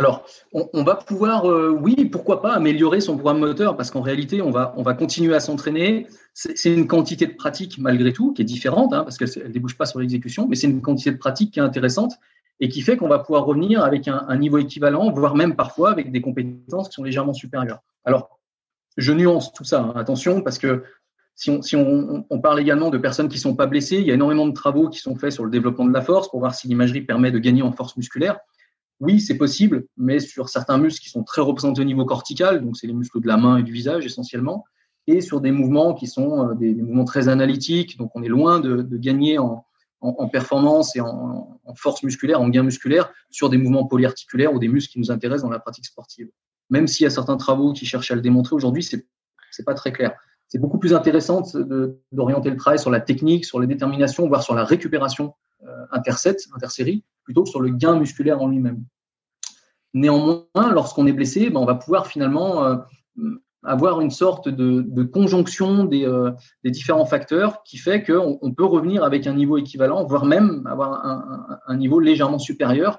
Alors, on, va pouvoir, euh, oui, pourquoi pas, améliorer son programme moteur, parce qu'en réalité, on va, on va continuer à s'entraîner. C'est une quantité de pratique, malgré tout, qui est différente, hein, parce qu'elle ne débouche pas sur l'exécution, mais c'est une quantité de pratique qui est intéressante et qui fait qu'on va pouvoir revenir avec un, niveau équivalent, voire même parfois avec des compétences qui sont légèrement supérieures. Alors, je nuance tout ça, hein, attention, parce que si, on, parle également de personnes qui ne sont pas blessées, il y a énormément de travaux qui sont faits sur le développement de la force pour voir si l'imagerie permet de gagner en force musculaire. Oui, c'est possible, mais sur certains muscles qui sont très représentés au niveau cortical, donc c'est les muscles de la main et du visage essentiellement, et sur des mouvements qui sont euh, des, mouvements très analytiques, donc on est loin de, gagner en, performance et en, force musculaire, en gain musculaire, sur des mouvements polyarticulaires ou des muscles qui nous intéressent dans la pratique sportive même s'il y a certains travaux qui cherchent à le démontrer aujourd'hui, c'est n'est pas très clair. C'est beaucoup plus intéressant d'orienter le travail sur la technique, sur les déterminations, voire sur la récupération interset, intersérie, plutôt sur le gain musculaire en lui-même. Néanmoins, lorsqu'on est blessé, ben, on va pouvoir finalement euh, avoir une sorte de, conjonction euh, des, différents facteurs qui fait qu'on on peut revenir avec un niveau équivalent, voire même avoir un, niveau légèrement supérieur,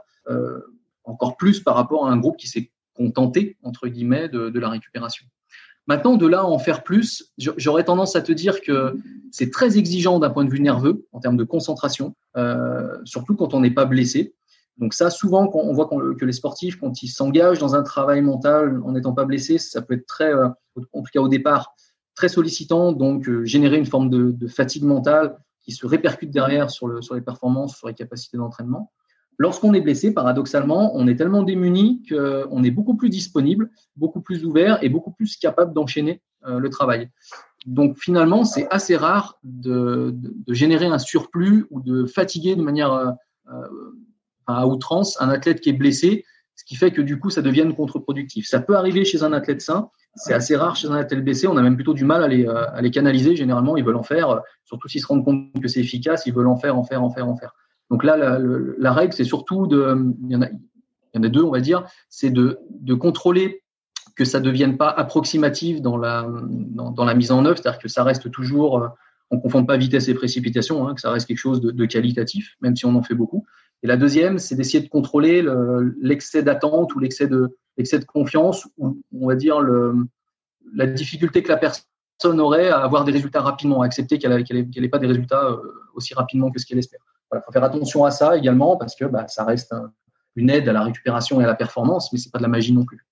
encore plus par rapport à un groupe qui s'est tenter, entre guillemets, de, la récupération. Maintenant, de là à en faire plus, j'aurais tendance à te dire que c'est très exigeant d'un point de vue nerveux, en termes de concentration, euh, surtout quand on n'est pas blessé. Donc ça, souvent, quand on voit que les sportifs, quand ils s'engagent dans un travail mental en n'étant pas blessés, ça peut être très, euh, en tout cas au départ, très sollicitant, donc euh, générer une forme de, fatigue mentale qui se répercute derrière sur, le, sur les performances, sur les capacités d'entraînement. Lorsqu'on est blessé, paradoxalement, on est tellement démuni qu'on est beaucoup plus disponible, beaucoup plus ouvert et beaucoup plus capable d'enchaîner euh, le travail. Donc finalement, c'est assez rare de, générer un surplus ou de fatiguer de manière euh, euh, à outrance un athlète qui est blessé, ce qui fait que du coup, ça devienne contre-productif. Ça peut arriver chez un athlète sain, c'est assez rare chez un athlète blessé. On a même plutôt du mal à les, à les canaliser. Généralement, ils veulent en faire, surtout s'ils se rendent compte que c'est efficace, ils veulent en faire, en faire, en faire, en faire. Donc là, la, règle, c'est surtout de, il y, en a, deux, on va dire, c'est de, contrôler que ça ne devienne pas approximatif dans la, mise en œuvre, c'est-à-dire que ça reste toujours, euh, on ne confond pas vitesse et précipitation, hein, que ça reste quelque chose de, qualitatif, même si on en fait beaucoup. Et la deuxième, c'est d'essayer de contrôler l'excès d'attente ou l'excès de, confiance, ou on va dire la difficulté que la personne aurait à avoir des résultats rapidement, à accepter qu'elle n'ait pas des résultats euh, aussi rapidement que ce qu'elle espère. Voilà, faut faire attention à ça également parce que bah, ça reste une aide à la récupération et à la performance, mais c'est pas de la magie non plus.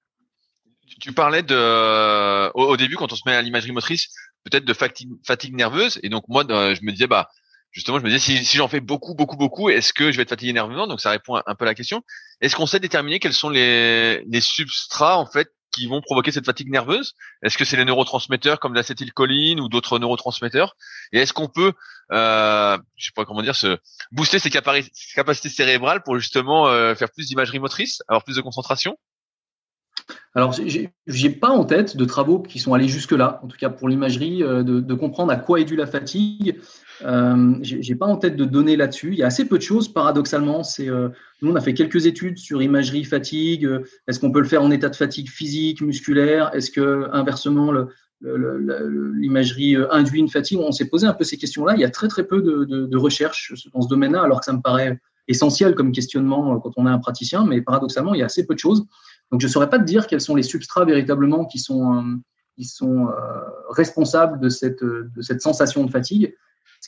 Tu parlais de au, début quand on se met à l'imagerie motrice, peut-être de fatigue, nerveuse, et donc moi je me disais bah justement je me disais si, si j'en fais beaucoup beaucoup beaucoup, est-ce que je vais être fatigué nerveusement Donc ça répond un peu à la question. Est-ce qu'on sait déterminer quels sont les, les substrats en fait qui vont provoquer cette fatigue nerveuse? Est-ce que c'est les neurotransmetteurs comme l'acétylcholine ou d'autres neurotransmetteurs? Et est-ce qu'on peut, euh, je sais pas comment dire, se booster ses, capacités cérébrales pour justement euh, faire plus d'imagerie motrice, avoir plus de concentration? Alors, j'ai pas en tête de travaux qui sont allés jusque-là, en tout cas pour l'imagerie, euh, de, de, comprendre à quoi est due la fatigue. Euh, j'ai pas en tête de données là-dessus. Il y a assez peu de choses, paradoxalement. Euh, nous, on a fait quelques études sur imagerie fatigue. Est-ce qu'on peut le faire en état de fatigue physique, musculaire? Est-ce que inversement, l'imagerie induit une fatigue? On s'est posé un peu ces questions-là. Il y a très très peu de, recherches dans ce domaine-là, alors que ça me paraît essentiel comme questionnement quand on est un praticien. Mais paradoxalement, il y a assez peu de choses. Donc, je ne saurais pas te dire quels sont les substrats véritablement qui sont, euh, euh, responsables de cette sensation de fatigue.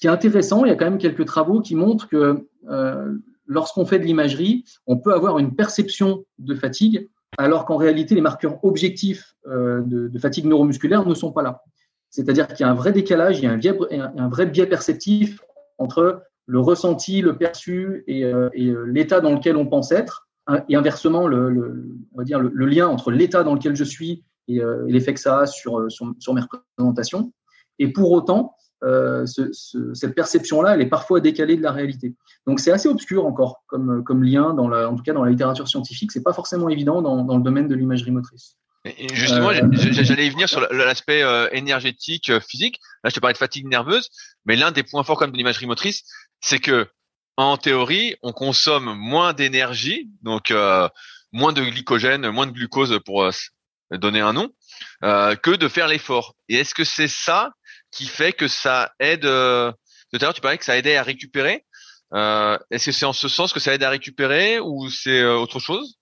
Qui est intéressant, il y a quand même quelques travaux qui montrent que euh, lorsqu'on fait de l'imagerie, on peut avoir une perception de fatigue, alors qu'en réalité, les marqueurs objectifs de, de, fatigue neuromusculaire ne sont pas là. C'est-à-dire qu'il y a un vrai décalage, il y a un, vrai biais perceptif entre le ressenti, le perçu et, et l'état dans lequel on pense être, et inversement, le, on va dire le, lien entre l'état dans lequel je suis et, euh, l'effet que ça a euh, sur, mes représentations. Et pour autant, euh, cette perception-là, elle est parfois décalée de la réalité. Donc c'est assez obscur encore comme, comme lien, dans la, en tout cas dans la littérature scientifique. C'est pas forcément évident dans, dans le domaine de l'imagerie motrice. Et justement, j'allais y venir sur l'aspect énergétique, physique. Là, je te parlais de fatigue nerveuse, mais l'un des points forts quand même de l'imagerie motrice, c'est que en théorie, on consomme moins d'énergie, donc euh, moins de glycogène, moins de glucose pour euh, donner un nom, euh, que de faire l'effort. Et est-ce que c'est ça qui fait que ça aide Tout à l'heure, tu parlais que ça aidait à récupérer. est-ce que c'est en ce sens que ça aide à récupérer ou c'est autre chose?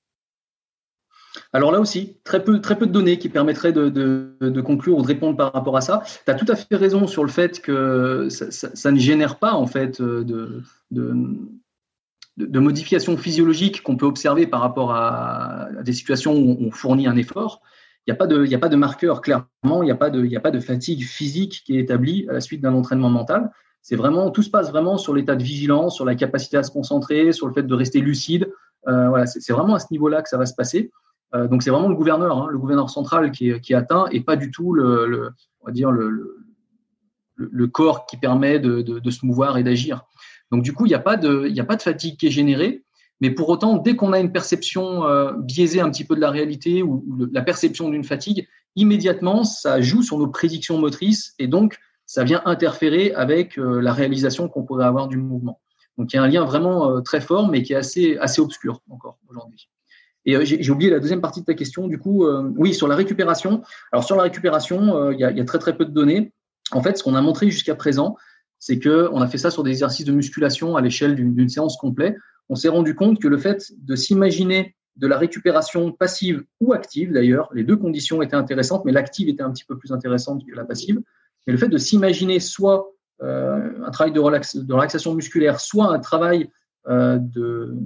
Alors là aussi, très peu, très peu de données qui permettraient de, conclure ou de répondre par rapport à ça. Tu as tout à fait raison sur le fait que ça, ne génère pas en fait de, de, modifications physiologiques qu'on peut observer par rapport à, des situations où on fournit un effort. Il n'y a, pas de, marqueur, clairement, il n'y a, pas de, fatigue physique qui est établie à la suite d'un entraînement mental. C'est vraiment, tout se passe vraiment sur l'état de vigilance, sur la capacité à se concentrer, sur le fait de rester lucide. Euh, voilà, c'est vraiment à ce niveau-là que ça va se passer. Euh, donc c'est vraiment le gouverneur, hein, le gouverneur central qui est, atteint et pas du tout le, corps qui permet de, se mouvoir et d'agir. Donc du coup, il n'y a pas de fatigue qui est générée, mais pour autant, dès qu'on a une perception euh, biaisée un petit peu de la réalité ou, la perception d'une fatigue, immédiatement, ça joue sur nos prédictions motrices et donc ça vient interférer avec euh, la réalisation qu'on pourrait avoir du mouvement. Donc il y a un lien vraiment euh, très fort, mais qui est assez, assez obscur encore aujourd'hui. Et j'ai oublié la deuxième partie de ta question. Du coup, oui, sur la récupération. Alors sur la récupération, il y, y a très très peu de données. En fait, ce qu'on a montré jusqu'à présent, c'est que on a fait ça sur des exercices de musculation à l'échelle d'une séance complète. On s'est rendu compte que le fait de s'imaginer de la récupération passive ou active, d'ailleurs, les deux conditions étaient intéressantes, mais l'active était un petit peu plus intéressante que la passive. Mais le fait de s'imaginer soit euh, un travail de, relax, de, relaxation musculaire, soit un travail euh, de,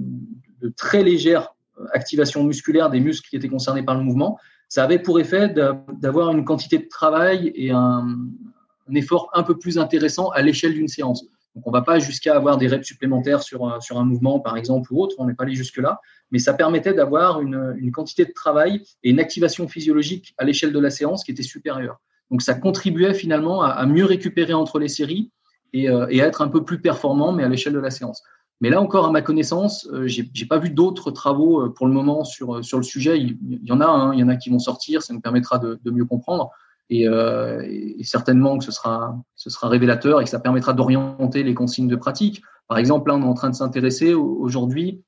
très légère activation musculaire des muscles qui étaient concernés par le mouvement, ça avait pour effet d'avoir une quantité de travail et un effort un peu plus intéressant à l'échelle d'une séance. Donc, on ne va pas jusqu'à avoir des reps supplémentaires sur, un mouvement, par exemple, ou autre. On n'est pas allé jusque-là. Mais ça permettait d'avoir une, quantité de travail et une activation physiologique à l'échelle de la séance qui était supérieure. Donc, ça contribuait finalement à, mieux récupérer entre les séries et, euh, et, à être un peu plus performant, mais à l'échelle de la séance. Mais là encore, à ma connaissance, euh, j'ai j'ai pas vu d'autres travaux euh, pour le moment sur, le sujet. Il, y en a, hein, il y en a qui vont sortir. Ça nous permettra de mieux comprendre. Euh, et, certainement que ce sera, ce sera révélateur et que ça permettra d'orienter les consignes de pratique. Par exemple, là, on est en train de s'intéresser aujourd'hui.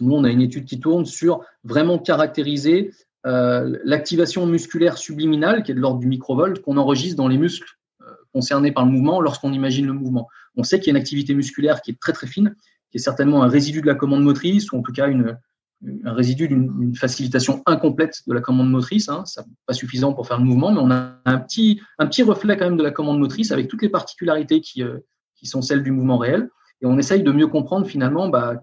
Nous, on a une étude qui tourne sur vraiment caractériser euh, l'activation musculaire subliminale, qui est de l'ordre du microvolt, qu'on enregistre dans les muscles euh, concernés par le mouvement lorsqu'on imagine le mouvement. On sait qu'il y a une activité musculaire qui est très très fine, qui est certainement un résidu de la commande motrice, ou en tout cas une, un résidu d'une facilitation incomplète de la commande motrice. Hein, ça pas suffisant pour faire le mouvement, mais on a un petit, reflet quand même de la commande motrice avec toutes les particularités qui, euh, sont celles du mouvement réel. et on essaye de mieux comprendre finalement bah,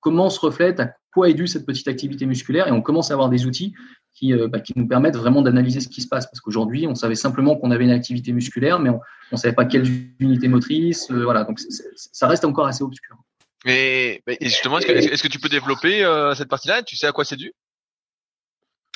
comment se reflète, à quoi est due cette petite activité musculaire, et on commence à avoir des outils qui, euh, bah, qui nous permettent vraiment d'analyser ce qui se passe. Parce qu'aujourd'hui, on savait simplement qu'on avait une activité musculaire, mais on ne savait pas quelle unité motrice. Euh, voilà, donc ça reste encore assez obscur. Et, justement, est-ce que, tu peux développer euh, cette partie-là? Tu sais à quoi c'est dû?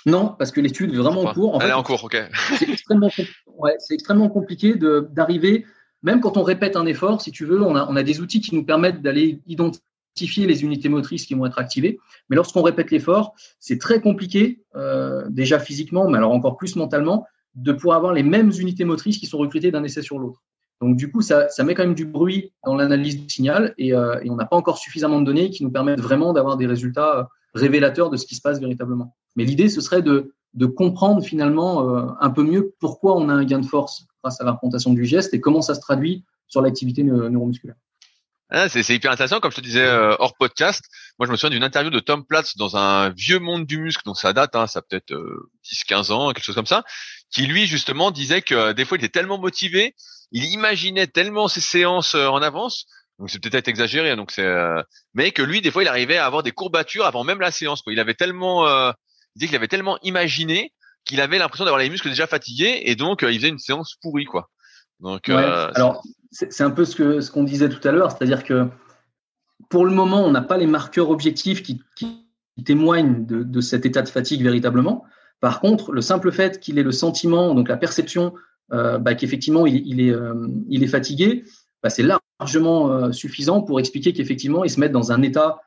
Non, parce que l'étude est vraiment en cours. En Elle est en cours, ok. C'est extrêmement, ouais, extrêmement compliqué d'arriver, même quand on répète un effort, si tu veux, on a, on a des outils qui nous permettent d'aller identifier les unités motrices qui vont être activées. Mais lorsqu'on répète l'effort, c'est très compliqué, euh, déjà physiquement, mais alors encore plus mentalement, de pouvoir avoir les mêmes unités motrices qui sont recrutées d'un essai sur l'autre. Donc du coup, ça, met quand même du bruit dans l'analyse du signal et, euh, et on n'a pas encore suffisamment de données qui nous permettent vraiment d'avoir des résultats euh, révélateurs de ce qui se passe véritablement. Mais l'idée, ce serait de, comprendre finalement euh, un peu mieux pourquoi on a un gain de force grâce à la représentation du geste et comment ça se traduit sur l'activité neuromusculaire. Ah, c'est hyper intéressant, comme je te disais hors podcast. Moi, je me souviens d'une interview de Tom Platz dans un vieux monde du muscle, donc ça date, hein, ça peut-être euh, 10-15 ans, quelque chose comme ça, qui lui justement disait que euh, des fois il était tellement motivé, il imaginait tellement ses séances euh, en avance, donc c'est peut-être exagéré, hein, donc c'est, mais que lui des fois il arrivait à avoir des courbatures avant même la séance. Quoi. Il avait tellement, il disait qu'il avait tellement imaginé qu'il avait l'impression d'avoir les muscles déjà fatigués et donc il faisait une séance pourrie, quoi. Donc, alors c'est un peu ce que ce qu'on disait tout à l'heure, c'est-à-dire que pour le moment, on n'a pas les marqueurs objectifs qui, témoignent de, cet état de fatigue véritablement. Par contre, le simple fait qu'il ait le sentiment, donc la perception euh, bah, qu'effectivement il, est, euh, il est fatigué, bah, c'est largement euh, suffisant pour expliquer qu'effectivement il se met dans un état,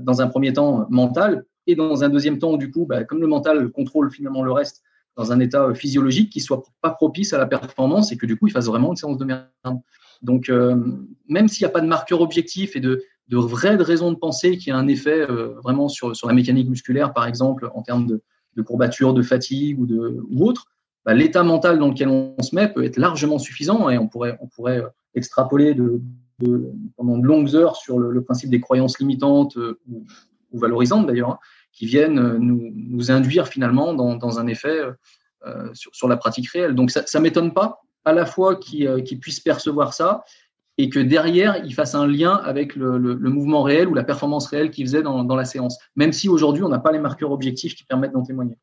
dans un premier temps mental, et dans un deuxième temps, du coup, bah, comme le mental contrôle finalement le reste, dans un état physiologique qui soit pas propice à la performance et que du coup il fasse vraiment une séance de merde. Donc, même s'il n'y a pas de marqueur objectif et de, vraies raisons de penser qu'il y a un effet vraiment sur la mécanique musculaire, par exemple, en termes de, de courbature, de fatigue ou, de, ou autre, bah, l'état mental dans lequel on se met peut être largement suffisant et on pourrait, on pourrait euh, extrapoler de, pendant de longues heures sur le, principe des croyances limitantes ou, ou valorisantes d'ailleurs, hein, qui viennent nous, nous, induire finalement dans, dans un effet euh, sur, sur, la pratique réelle. Donc ça ne m'étonne pas à la fois qu'ils euh, puissent percevoir ça et que derrière, ils fassent un lien avec le, mouvement réel ou la performance réelle qu'ils faisaient dans, la séance, même si aujourd'hui, on n'a pas les marqueurs objectifs qui permettent d'en témoigner.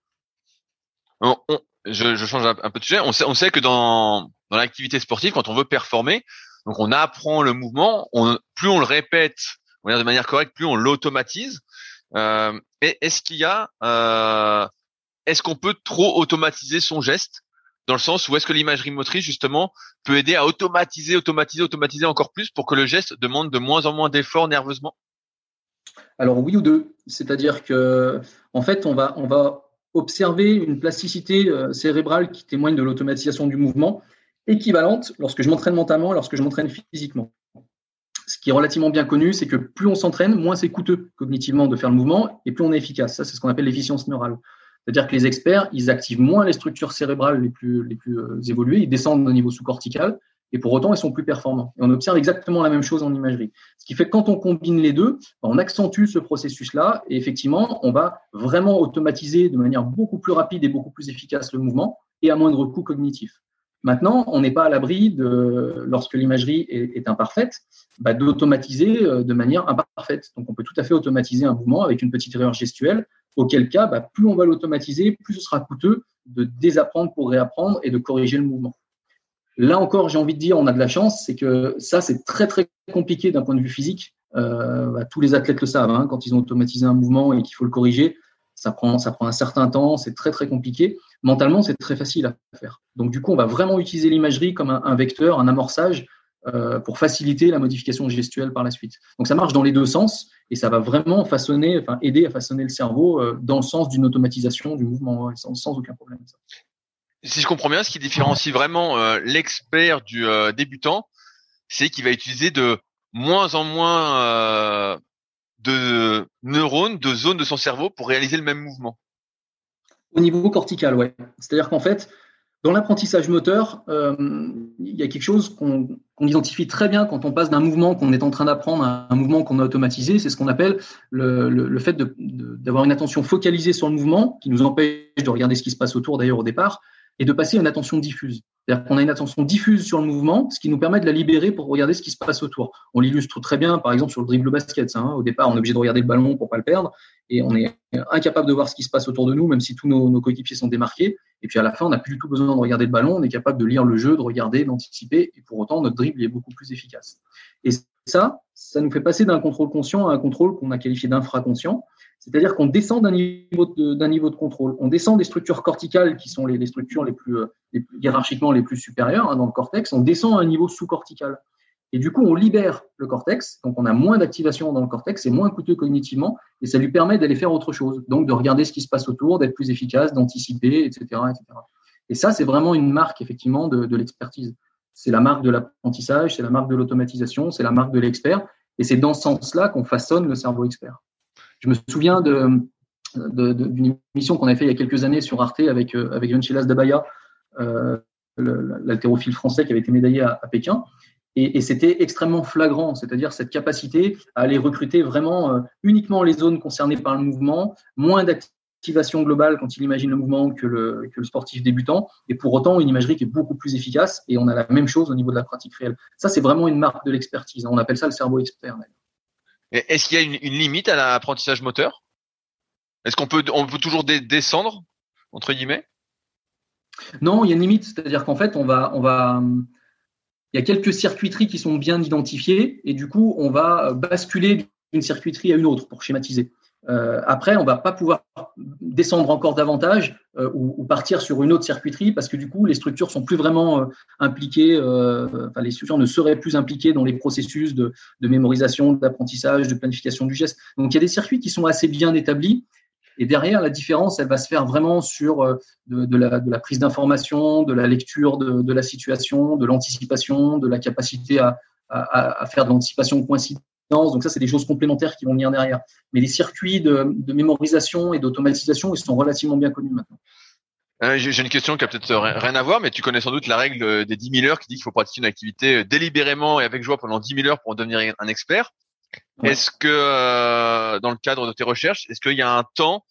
je, change un, peu de sujet. On sait, on que dans, l'activité sportive, quand on veut performer, donc on apprend le mouvement, on, plus on le répète on de manière correcte, plus on l'automatise. Euh, est-ce qu'il y a, euh, est-ce qu'on peut trop automatiser son geste? Dans le sens où est-ce que l'imagerie motrice justement peut aider à automatiser, automatiser, automatiser encore plus pour que le geste demande de moins en moins d'efforts nerveusement? Alors oui ou deux, c'est-à-dire que en fait on va on va observer une plasticité euh, cérébrale qui témoigne de l'automatisation du mouvement équivalente lorsque je m'entraîne mentalement et lorsque je m'entraîne physiquement. Ce qui est relativement bien connu, c'est que plus on s'entraîne, moins c'est coûteux cognitivement de faire le mouvement et plus on est efficace. Ça, c'est ce qu'on appelle l'efficience neurale. C'est-à-dire que les experts, ils activent moins les structures cérébrales les plus, euh, évoluées, ils descendent au niveau sous-cortical, et pour autant, ils sont plus performants. Et on observe exactement la même chose en imagerie. Ce qui fait que quand on combine les deux, on accentue ce processus-là, et effectivement, on va vraiment automatiser de manière beaucoup plus rapide et beaucoup plus efficace le mouvement, et à moindre coût cognitif. Maintenant, on n'est pas à l'abri de, lorsque l'imagerie est, imparfaite, bah, d'automatiser euh, de manière imparfaite. Donc, on peut tout à fait automatiser un mouvement avec une petite erreur gestuelle auquel cas, bah, plus on va l'automatiser, plus ce sera coûteux de désapprendre pour réapprendre et de corriger le mouvement. Là encore, j'ai envie de dire, on a de la chance, c'est que ça, c'est très très compliqué d'un point de vue physique. Euh, bah, tous les athlètes le savent, hein, quand ils ont automatisé un mouvement et qu'il faut le corriger, ça prend, ça prend un certain temps, c'est très très compliqué. Mentalement, c'est très facile à faire. Donc du coup, on va vraiment utiliser l'imagerie comme un, vecteur, un amorçage euh, pour faciliter la modification gestuelle par la suite. Donc ça marche dans les deux sens et ça va vraiment façonner, enfin aider à façonner le cerveau euh, dans le sens d'une automatisation du mouvement sans, aucun problème. Si je comprends bien, ce qui différencie vraiment euh, l'expert du débutant, c'est qu'il va utiliser de moins en moins de neurones, de zones de son cerveau pour réaliser le même mouvement. Au niveau cortical, ouais. C'est-à-dire qu'en fait, dans l'apprentissage moteur, euh, il y a quelque chose qu'on identifie très bien quand on passe d'un mouvement qu'on est en train d'apprendre à un mouvement qu'on a automatisé. C'est ce qu'on appelle le, le, fait d'avoir une attention focalisée sur le mouvement, qui nous empêche de regarder ce qui se passe autour d'ailleurs au départ, et de passer à une attention diffuse. C'est-à-dire qu'on a une attention diffuse sur le mouvement, ce qui nous permet de la libérer pour regarder ce qui se passe autour. On l'illustre très bien, par exemple, sur le dribble basket. Hein. Au départ, on est obligé de regarder le ballon pour pas le perdre, et on est incapable de voir ce qui se passe autour de nous, même si tous nos, coéquipiers sont démarqués. Et puis à la fin, on n'a plus du tout besoin de regarder le ballon, on est capable de lire le jeu, de regarder, d'anticiper, et pour autant, notre dribble est beaucoup plus efficace. Ça, ça nous fait passer d'un contrôle conscient à un contrôle qu'on a qualifié d'infraconscient. C'est-à-dire qu'on descend d'un niveau, de, contrôle. On descend des structures corticales qui sont les, structures les plus, hiérarchiquement les plus supérieures hein, dans le cortex. On descend à un niveau sous-cortical. Et du coup, on libère le cortex. Donc, on a moins d'activation dans le cortex, c'est moins coûteux cognitivement, et ça lui permet d'aller faire autre chose. Donc, de regarder ce qui se passe autour, d'être plus efficace, d'anticiper, etc., etc. Et ça, c'est vraiment une marque, effectivement, de l'expertise. C'est la marque de l'apprentissage, c'est la marque de l'automatisation, c'est la marque de l'expert. Et c'est dans ce sens-là qu'on façonne le cerveau expert. Je me souviens d'une émission qu'on avait fait il y a quelques années sur Arte avec, euh, avec Dabaya, euh, l'haltérophile français qui avait été médaillé à, Pékin. Et, c'était extrêmement flagrant, c'est-à-dire cette capacité à aller recruter vraiment euh, uniquement les zones concernées par le mouvement, moins d'activation globale quand il imagine le mouvement que le, que le sportif débutant, et pour autant une imagerie qui est beaucoup plus efficace, et on a la même chose au niveau de la pratique réelle. Ça, c'est vraiment une marque de l'expertise. On appelle ça le cerveau expert. Est-ce qu'il y a une, limite à l'apprentissage moteur? Est-ce qu'on peut, on peut toujours descendre entre guillemets? Non, il y a une limite, c'est-à-dire qu'en fait, on va, on va, il y a quelques circuiteries qui sont bien identifiées et du coup, on va basculer d'une circuiterie à une autre pour schématiser. Euh, après, on va pas pouvoir descendre encore davantage euh, ou, partir sur une autre circuiterie parce que du coup, les structures sont plus vraiment euh, impliquées, enfin, les structures ne seraient plus impliquées dans les processus de, mémorisation, d'apprentissage, de planification du geste. Donc, il y a des circuits qui sont assez bien établis. Et derrière, la différence, elle va se faire vraiment sur de, la, prise d'information, de la lecture de, la situation, de l'anticipation, de la capacité à, à faire de l'anticipation coïncidente donc ça, c'est des choses complémentaires qui vont venir derrière. Mais les circuits de, mémorisation et d'automatisation, ils sont relativement bien connus maintenant. Euh, j'ai une question qui a peut-être rien à voir, mais tu connais sans doute la règle des 10 000 heures qui dit qu'il faut pratiquer une activité délibérément et avec joie pendant 10 000 heures pour en devenir un expert. Est-ce que euh, dans le cadre de tes recherches, est-ce qu'il y a un temps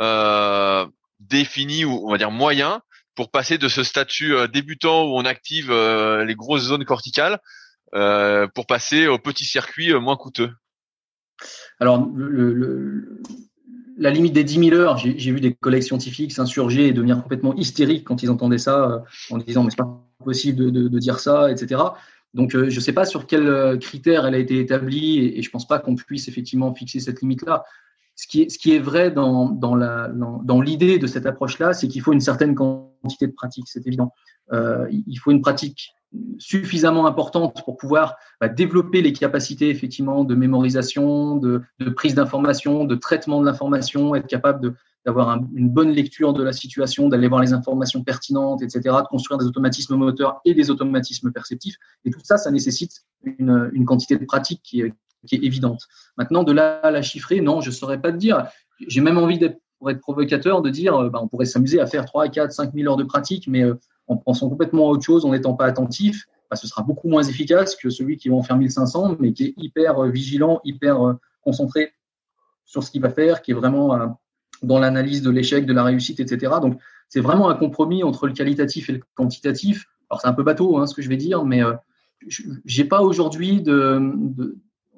euh, défini ou on va dire moyen pour passer de ce statut débutant où on active les grosses zones corticales euh, pour passer au petit circuit euh, moins coûteux Alors, la limite des 10 000 heures, j'ai vu des collègues scientifiques s'insurger et devenir complètement hystériques quand ils entendaient ça, euh, en disant mais c'est pas possible de, dire ça, etc. Donc, je ne sais pas sur quels critères elle a été établie et, je ne pense pas qu'on puisse effectivement fixer cette limite-là. Ce qui, est, vrai dans, l'idée de cette approche-là, c'est qu'il faut une certaine quantité de pratique, c'est évident. Euh, il faut une pratique suffisamment importante pour pouvoir bah, développer les capacités effectivement de mémorisation, de, prise d'information, de traitement de l'information, être capable d'avoir une bonne lecture de la situation, d'aller voir les informations pertinentes, etc., de construire des automatismes moteurs et des automatismes perceptifs. Et tout ça, ça nécessite une, quantité de pratique qui est, évidente. Maintenant, de là à la chiffrer, non, je ne saurais pas te dire. J'ai même envie d'être pour être provocateur, de dire, bah, on pourrait s'amuser à faire 3, 4, 5 000 heures de pratique, mais euh, en pensant complètement à autre chose, en n'étant pas attentif, bah, ce sera beaucoup moins efficace que celui qui va en faire 1500, mais qui est hyper euh, vigilant, hyper euh, concentré sur ce qu'il va faire, qui est vraiment euh, dans l'analyse de l'échec, de la réussite, etc. Donc, c'est vraiment un compromis entre le qualitatif et le quantitatif. Alors, c'est un peu bateau, hein, ce que je vais dire, mais j'ai pas aujourd'hui de,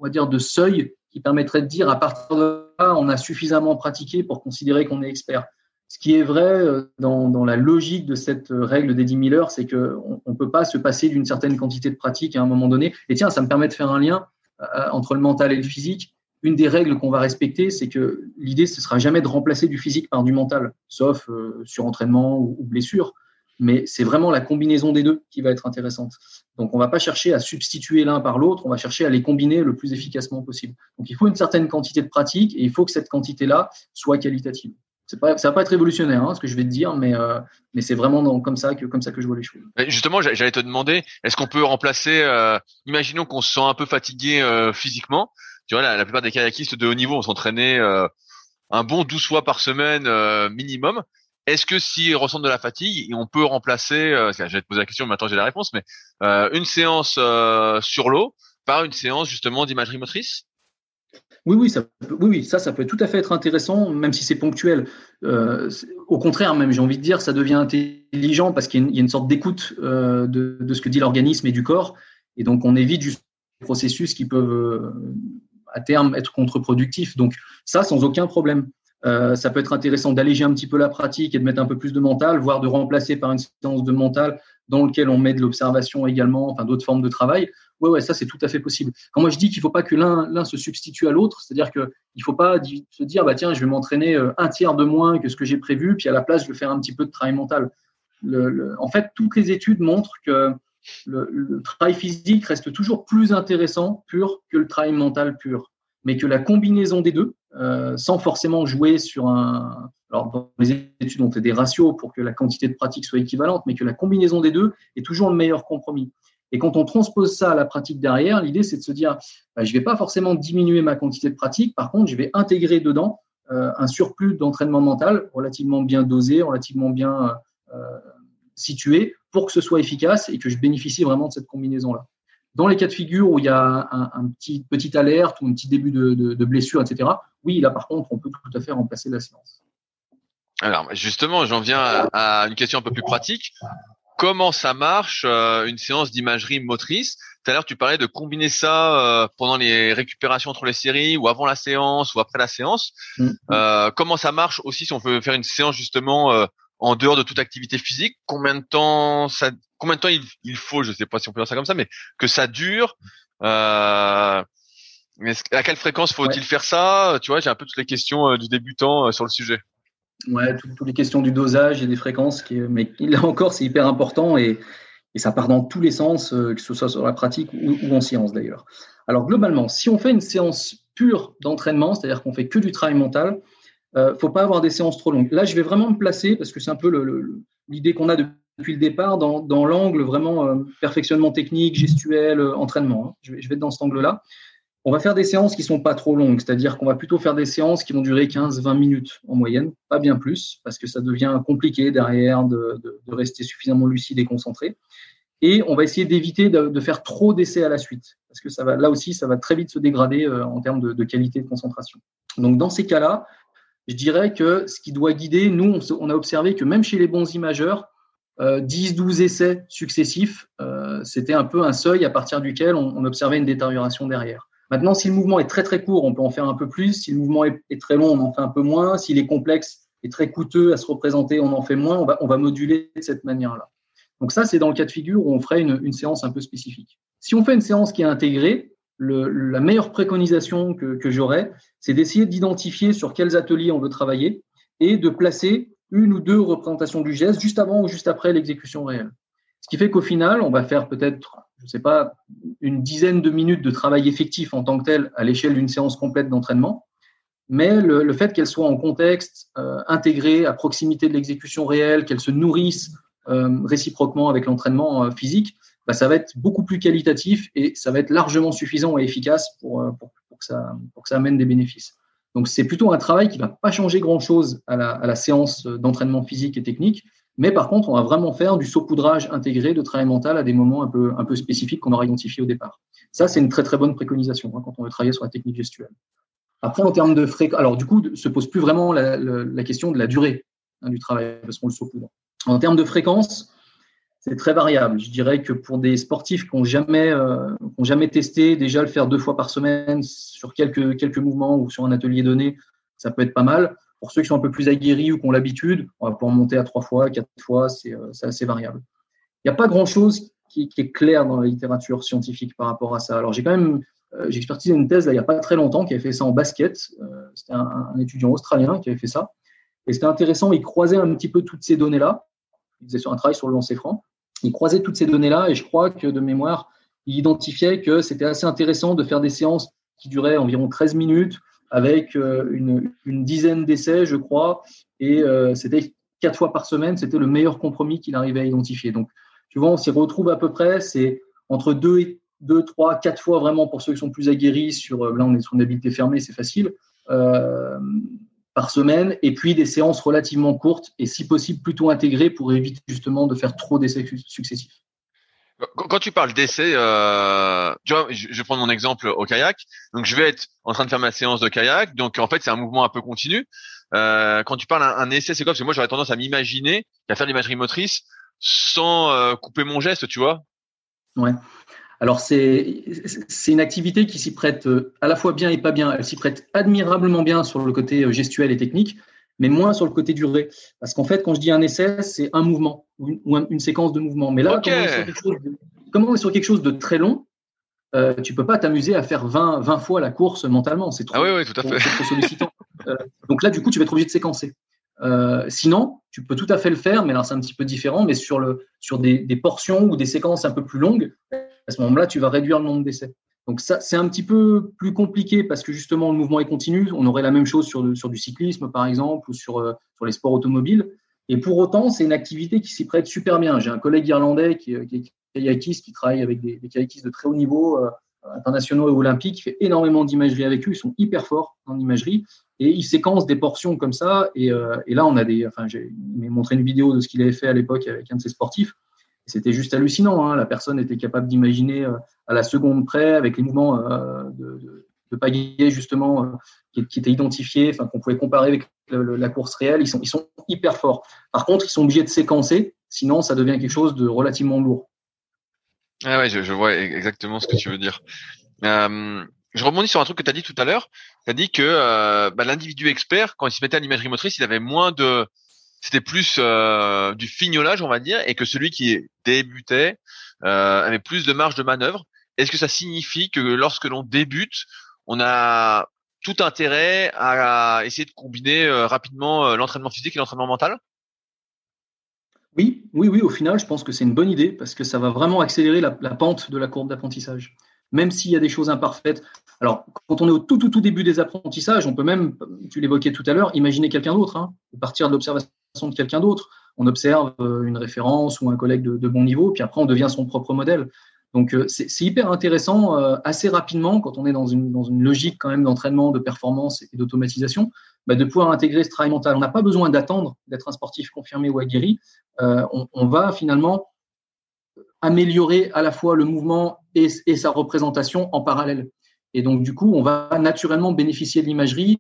dire, de seuil qui permettrait de dire à partir de là, on a suffisamment pratiqué pour considérer qu'on est expert. Ce qui est vrai euh, dans, la logique de cette règle des 10 000 heures, c'est qu'on ne peut pas se passer d'une certaine quantité de pratique à un moment donné. Et tiens, ça me permet de faire un lien euh, entre le mental et le physique. Une des règles qu'on va respecter, c'est que l'idée, ce sera jamais de remplacer du physique par du mental, sauf euh, sur entraînement ou, blessure. Mais c'est vraiment la combinaison des deux qui va être intéressante. Donc, on ne va pas chercher à substituer l'un par l'autre, on va chercher à les combiner le plus efficacement possible. Donc, il faut une certaine quantité de pratique et il faut que cette quantité-là soit qualitative pas, ça va pas être révolutionnaire, hein, ce que je vais te dire, mais, euh, mais c'est vraiment comme ça que comme ça que je vois les choses. Justement, j'allais te demander, est-ce qu'on peut remplacer euh, Imaginons qu'on se sent un peu fatigué euh, physiquement. Tu vois, la, la, plupart des kayakistes de haut niveau ont s'entraîner un bon 12 fois par semaine minimum. Est-ce que s'ils ressentent de la fatigue, on peut remplacer J'allais te poser la question, maintenant j'ai la réponse, mais une séance sur l'eau par une séance justement d'imagerie motrice? Oui, oui, ça, oui, oui, ça, peut tout à fait être intéressant, même si c'est ponctuel. Euh, au contraire, même, j'ai envie de dire, ça devient intelligent parce qu'il y, a une sorte d'écoute euh, de, ce que dit l'organisme et du corps. Et donc, on évite juste des processus qui peuvent, euh, à terme, être contre-productifs. Donc, ça, sans aucun problème. Ça peut être intéressant d'alléger un petit peu la pratique et de mettre un peu plus de mental, voire de remplacer par une séance de mental dans lequel on met de l'observation également, enfin d'autres formes de travail. Ouais, ouais, ça c'est tout à fait possible. Quand moi je dis qu'il ne faut pas que l'un se substitue à l'autre, c'est-à-dire qu'il ne faut pas se dire bah tiens je vais m'entraîner euh, un tiers de moins que ce que j'ai prévu, puis à la place je vais faire un petit peu de travail mental. En fait, toutes les études montrent que le, travail physique reste toujours plus intéressant pur que le travail mental pur, mais que la combinaison des deux, euh, sans forcément jouer sur un. Alors, dans les études, on fait des ratios pour que la quantité de pratique soit équivalente, mais que la combinaison des deux est toujours le meilleur compromis. Et quand on transpose ça à la pratique derrière, l'idée, c'est de se dire, bah, je ne vais pas forcément diminuer ma quantité de pratique, par contre, je vais intégrer dedans euh, un surplus d'entraînement mental relativement bien dosé, relativement bien euh, situé, pour que ce soit efficace et que je bénéficie vraiment de cette combinaison-là. Dans les cas de figure où il y a un, un petit petite alerte ou un petit début de, de, de, blessure, etc., oui, là par contre, on peut tout à fait remplacer la séance. Alors justement, j'en viens à, une question un peu plus pratique. Comment ça marche euh, une séance d'imagerie motrice? Tout à l'heure, tu parlais de combiner ça euh, pendant les récupérations entre les séries ou avant la séance ou après la séance. Mm. Euh, comment ça marche aussi si on veut faire une séance justement en dehors de toute activité physique Combien de temps ça Combien de temps il, il faut Je sais pas si on peut dire ça comme ça, mais que ça dure. Euh, mais à quelle fréquence faut-il faire ça? Tu vois, j'ai un peu toutes les questions euh, du débutant euh, sur le sujet. Ouais, toutes, les questions du dosage et des fréquences, qui, mais là encore, c'est hyper important et, et, ça part dans tous les sens, que ce soit sur la pratique ou, ou en science d'ailleurs. Alors globalement, si on fait une séance pure d'entraînement, c'est-à-dire qu'on fait que du travail mental, euh, faut pas avoir des séances trop longues. Là, je vais vraiment me placer parce que c'est un peu l'idée qu'on a depuis le départ dans, l'angle vraiment euh, perfectionnement technique, gestuel, euh, entraînement. Hein. Je, vais, être dans cet angle-là. On va faire des séances qui sont pas trop longues, c'est-à-dire qu'on va plutôt faire des séances qui vont durer 15-20 minutes en moyenne, pas bien plus, parce que ça devient compliqué derrière de, rester suffisamment lucide et concentré. Et on va essayer d'éviter de, de, faire trop d'essais à la suite, parce que ça va, là aussi, ça va très vite se dégrader en termes de qualité de concentration. Donc dans ces cas-là, je dirais que ce qui doit guider, nous, on, a observé que même chez les bons imageurs, euh, 10-12 essais successifs, euh, c'était un peu un seuil à partir duquel on, observait une détérioration derrière. Maintenant, si le mouvement est très très court, on peut en faire un peu plus. Si le mouvement est, très long, on en fait un peu moins. S'il est complexe et très coûteux à se représenter, on en fait moins. On va, moduler de cette manière-là. Donc ça, c'est dans le cas de figure où on ferait une séance un peu spécifique. Si on fait une séance qui est intégrée, la meilleure préconisation que, que j'aurais, c'est d'essayer d'identifier sur quels ateliers on veut travailler et de placer une ou deux représentations du geste juste avant ou juste après l'exécution réelle. Ce qui fait qu'au final, on va faire peut-être, je ne sais pas, une dizaine de minutes de travail effectif en tant que tel à l'échelle d'une séance complète d'entraînement. Mais le, fait qu'elle soit en contexte, euh, à proximité de l'exécution réelle, qu'elle se nourrisse euh, réciproquement avec l'entraînement euh, physique, bah, ça va être beaucoup plus qualitatif et ça va être largement suffisant et efficace pour, euh, que, ça, amène des bénéfices. Donc c'est plutôt un travail qui va pas changer grand-chose à la, à la séance d'entraînement physique et technique, mais par contre, on va vraiment faire du saupoudrage intégré de travail mental à des moments un peu, spécifiques qu'on aura identifiés au départ. Ça, c'est une très très bonne préconisation hein, quand on veut travailler sur la technique gestuelle. Après, en termes de fréquence, alors du coup, se pose plus vraiment la question de la durée hein, du travail parce qu'on le saupoudre. En termes de fréquence, c'est très variable. Je dirais que pour des sportifs qui n'ont jamais, euh, jamais testé, déjà le faire deux fois par semaine sur quelques, quelques mouvements ou sur un atelier donné, ça peut être pas mal. Pour ceux qui sont un peu plus aguerris ou qui ont l'habitude, on va pouvoir monter à trois fois, quatre fois, c'est euh, assez variable. Il n'y a pas grand-chose qui, qui, est clair dans la littérature scientifique par rapport à ça. Alors j'ai quand même, euh, une thèse il n'y a pas très longtemps qui avait fait ça en basket. Euh, c'était un, un, étudiant australien qui avait fait ça. Et c'était intéressant, il croisait un petit peu toutes ces données-là. Il faisait un travail sur le lancer franc il croisait toutes ces données-là et je crois que de mémoire, il identifiait que c'était assez intéressant de faire des séances qui duraient environ 13 minutes avec euh, une, dizaine d'essais, je crois, et euh, c'était quatre fois par semaine, c'était le meilleur compromis qu'il arrivait à identifier. Donc, tu vois, on s'y retrouve à peu près, c'est entre deux, et, deux, trois, quatre fois vraiment pour ceux qui sont plus aguerris sur, euh, là on est sur une habilité fermée, c'est facile, par semaine, et puis des séances relativement courtes et si possible plutôt intégrées pour éviter justement de faire trop d'essais successifs. Quand tu parles d'essai, euh, tu vois, je, vais prendre mon exemple au kayak. Donc, je vais être en train de faire ma séance de kayak. Donc, en fait, c'est un mouvement un peu continu. Euh, quand tu parles un, un essai, c'est quoi? Parce que moi, j'aurais tendance à m'imaginer à faire l'imagerie motrice sans euh, couper mon geste, tu vois? Ouais. Alors, c'est une activité qui s'y prête euh, à la fois bien et pas bien. Elle s'y prête admirablement bien sur le côté euh, gestuel et technique, mais moins sur le côté duré. Parce qu'en fait, quand je dis un essai, c'est un mouvement ou une, séquence de mouvements. Mais là, comme, on est sur quelque chose de très long, euh, tu peux pas t'amuser à faire 20, 20 fois la course mentalement. C'est trop, ah oui, oui, tout à fait. trop sollicitant. Euh, donc là, du coup, tu vas être obligé de séquencer. Euh, sinon, tu peux tout à fait le faire, mais là, c'est un petit peu différent. Mais sur, le, sur des, des, portions ou des séquences un peu plus longues, à ce moment-là, tu vas réduire le nombre d'essais. Donc ça, c'est un petit peu plus compliqué parce que justement, le mouvement est continu. On aurait la même chose sur, du cyclisme, par exemple, ou sur, euh, sur les sports automobiles. Et pour autant, c'est une activité qui s'y prête super bien. J'ai un collègue irlandais qui, qui est kayakiste, qui travaille avec des, kayakistes de très haut niveau, euh, internationaux et olympiques, qui fait énormément d'imagerie avec eux. Ils sont hyper forts en imagerie et ils séquencent des portions comme ça. Et, euh, et là, on a des. Enfin, j'ai montré une vidéo de ce qu'il avait fait à l'époque avec un de ses sportifs. C'était juste hallucinant. Hein. La personne était capable d'imaginer euh, à la seconde près, avec les mouvements de, de, de justement qui, qui, étaient identifiés, qu'on pouvait comparer avec la course réelle. Ils sont, hyper forts. Par contre, ils sont obligés de séquencer, sinon ça devient quelque chose de relativement lourd. Ah ouais, je, vois exactement ce que tu veux dire. Euh, je rebondis sur un truc que tu as dit tout à l'heure. Tu as dit que euh, bah, l'individu expert, quand il se mettait à l'imagerie motrice, il avait moins de... C'était plus euh, du fignolage, on va dire, et que celui qui débutait euh, avait plus de marge de manœuvre. Est-ce que ça signifie que lorsque l'on débute, on a tout intérêt à essayer de combiner euh, rapidement l'entraînement physique et l'entraînement mental? Oui, oui, oui. Au final, je pense que c'est une bonne idée parce que ça va vraiment accélérer la, la pente de la courbe d'apprentissage. Même s'il y a des choses imparfaites. Alors, quand on est au tout, tout, tout début des apprentissages, on peut même, tu l'évoquais tout à l'heure, imaginer quelqu'un d'autre, hein, partir de l'observation de quelqu'un d'autre. On observe euh, une référence ou un collègue de, bon niveau, puis après on devient son propre modèle. Donc euh, c'est hyper intéressant euh, assez rapidement quand on est dans une, logique quand même d'entraînement, de performance et d'automatisation, bah, de pouvoir intégrer ce travail mental. On n'a pas besoin d'attendre d'être un sportif confirmé ou aguerri. On, va finalement améliorer à la fois le mouvement et, sa représentation en parallèle. Et donc du coup, on va naturellement bénéficier de l'imagerie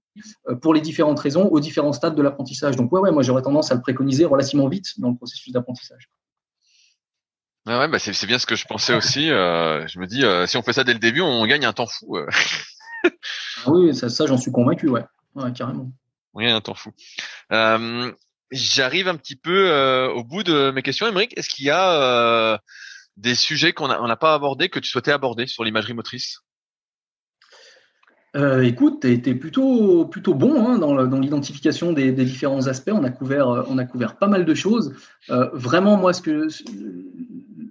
pour les différentes raisons aux différents stades de l'apprentissage. Donc ouais, ouais, moi j'aurais tendance à le préconiser relativement vite dans le processus d'apprentissage. Ah ouais, bah c'est bien ce que je pensais aussi. Euh, je me dis, euh, si on fait ça dès le début, on gagne un temps fou. Euh. ah oui, ça, ça j'en suis convaincu, ouais. ouais, carrément. On gagne un temps fou. Euh, J'arrive un petit peu au bout de mes questions, Émeric. Est-ce qu'il y a des sujets qu'on n'a pas abordés que tu souhaitais aborder sur l'imagerie motrice? Euh, écoute, tu es, plutôt, plutôt bon hein, dans, l'identification des, des, différents aspects. On a couvert, on a couvert pas mal de choses. Euh, vraiment, moi, ce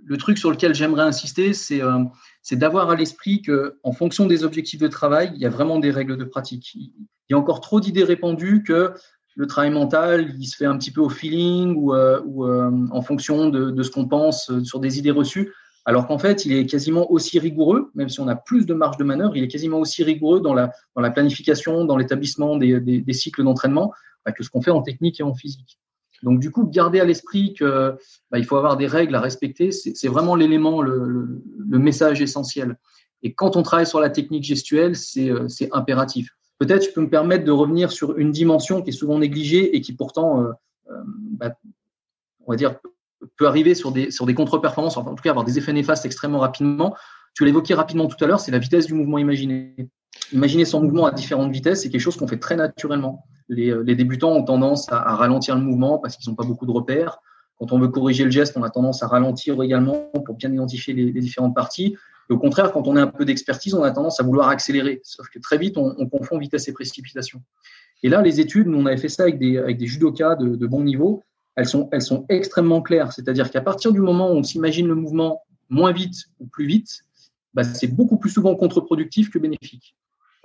le truc sur lequel j'aimerais insister, c'est euh, d'avoir à l'esprit que, en fonction des objectifs de travail, il y a vraiment des règles de pratique. Il y a encore trop d'idées répandues que le travail mental, il se fait un petit peu au feeling ou, euh, ou euh, en fonction de, de ce qu'on pense sur des idées reçues. Alors qu'en fait, il est quasiment aussi rigoureux, même si on a plus de marge de manœuvre, il est quasiment aussi rigoureux dans la, dans la planification, dans l'établissement des, des, cycles d'entraînement bah, que ce qu'on fait en technique et en physique. Donc du coup, garder à l'esprit que bah, il faut avoir des règles à respecter, c'est vraiment l'élément, le, message essentiel. Et quand on travaille sur la technique gestuelle, c'est impératif. Peut-être je peux me permettre de revenir sur une dimension qui est souvent négligée et qui pourtant, euh, euh bah, on va dire, peut arriver sur des, sur des contre-performances, enfin, en tout cas avoir des effets néfastes extrêmement rapidement. Tu l'évoquais rapidement tout à l'heure, c'est la vitesse du mouvement imaginé. Imaginer son mouvement à différentes vitesses, c'est quelque chose qu'on fait très naturellement. Les, les, débutants ont tendance à, ralentir le mouvement parce qu'ils n'ont pas beaucoup de repères. Quand on veut corriger le geste, on a tendance à ralentir également pour bien identifier les, les différentes parties. Et au contraire, quand on a un peu d'expertise, on a tendance à vouloir accélérer. Sauf que très vite, on, on, confond vitesse et précipitation. Et là, les études, nous, on avait fait ça avec des, avec des judokas de, de bon niveau elles sont, extrêmement claires. C'est-à-dire qu'à partir du moment où on s'imagine le mouvement moins vite ou plus vite, bah, c'est beaucoup plus souvent contre-productif que bénéfique.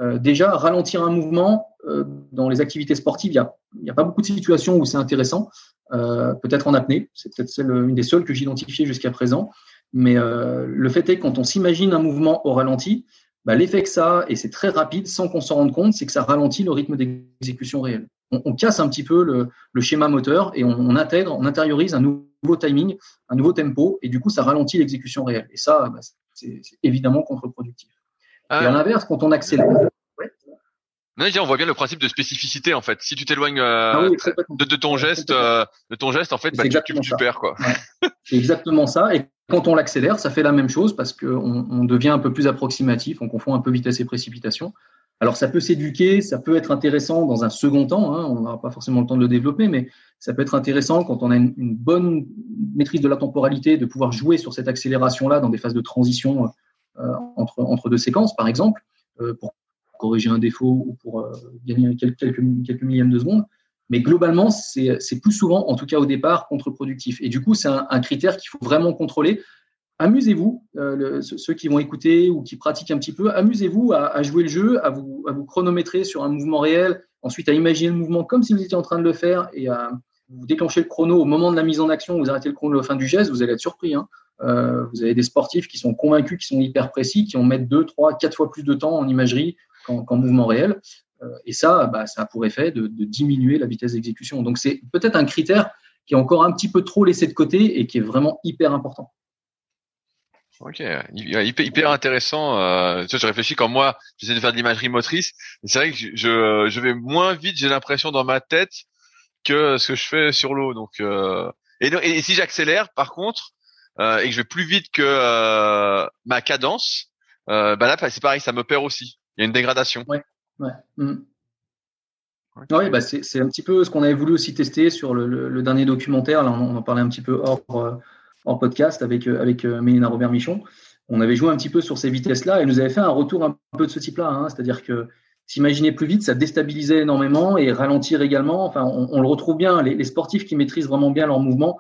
Euh, déjà, ralentir un mouvement euh, dans les activités sportives, il n'y a, a, pas beaucoup de situations où c'est intéressant. Euh, peut-être en apnée, c'est peut-être une des seules que j'ai identifiées jusqu'à présent. Mais le fait est que quand on s'imagine un mouvement au ralenti, bah, l'effet que ça a, et c'est très rapide sans qu'on s'en rende compte, c'est que ça ralentit le rythme d'exécution réel on, casse un petit peu le, schéma moteur et on, intègre, on intériorise un nouveau timing, un nouveau tempo, et du coup, ça ralentit l'exécution réelle. Et ça, bah, c'est évidemment contre-productif. Et à l'inverse, quand on accélère, non, on voit bien le principe de spécificité en fait. Si tu t'éloignes euh, ah de, ton geste, euh, de ton geste, en fait, bah, tu, tu, perds quoi. C'est exactement ça. Et quand on l'accélère, ça fait la même chose parce qu'on on devient un peu plus approximatif, on confond un peu vitesse et précipitation. Alors ça peut s'éduquer, ça peut être intéressant dans un second temps. Hein, on n'aura pas forcément le temps de le développer, mais ça peut être intéressant quand on a une, bonne maîtrise de la temporalité, de pouvoir jouer sur cette accélération-là dans des phases de transition euh, entre, entre deux séquences, par exemple, pour corriger un défaut ou pour euh, gagner quelques, millièmes de seconde. Mais globalement, c'est plus souvent, en tout cas au départ, contre-productif. Et du coup, c'est un, critère qu'il faut vraiment contrôler. Amusez-vous, euh, ceux qui vont écouter ou qui pratiquent un petit peu, amusez-vous à, jouer le jeu, à vous, à vous chronométrer sur un mouvement réel, ensuite à imaginer le mouvement comme si vous étiez en train de le faire et à vous déclencher le chrono au moment de la mise en action, vous arrêtez le chrono à la fin du geste, vous allez être surpris. Hein. Euh, vous avez des sportifs qui sont convaincus, qui sont hyper précis, qui vont mettre 2, 3, 4 fois plus de temps en imagerie qu'en mouvement réel. Euh, et ça, bah, ça a pour effet de, diminuer la vitesse d'exécution. Donc c'est peut-être un critère qui est encore un petit peu trop laissé de côté et qui est vraiment hyper important. Ok, hyper, intéressant. Euh, je réfléchis quand moi j'essaie de faire de l'imagerie motrice. C'est vrai que je, vais moins vite, j'ai l'impression dans ma tête que ce que je fais sur l'eau. Donc euh, et, si j'accélère, par contre, et que je vais plus vite que ma cadence, bah là c'est pareil, ça me perd aussi. Il y a une dégradation. Ouais, ouais. Mm. bah c'est un petit peu ce qu'on avait voulu aussi tester sur le, dernier documentaire. Là, on, en parlait un petit peu hors, euh, hors podcast avec, euh, avec euh, Mélina Robert-Michon. On avait joué un petit peu sur ces vitesses-là et nous avait fait un retour un peu de ce type-là. Hein. C'est-à-dire que s'imaginer plus vite, ça déstabilisait énormément et ralentir également. Enfin, on, le retrouve bien. Les, sportifs qui maîtrisent vraiment bien leur mouvement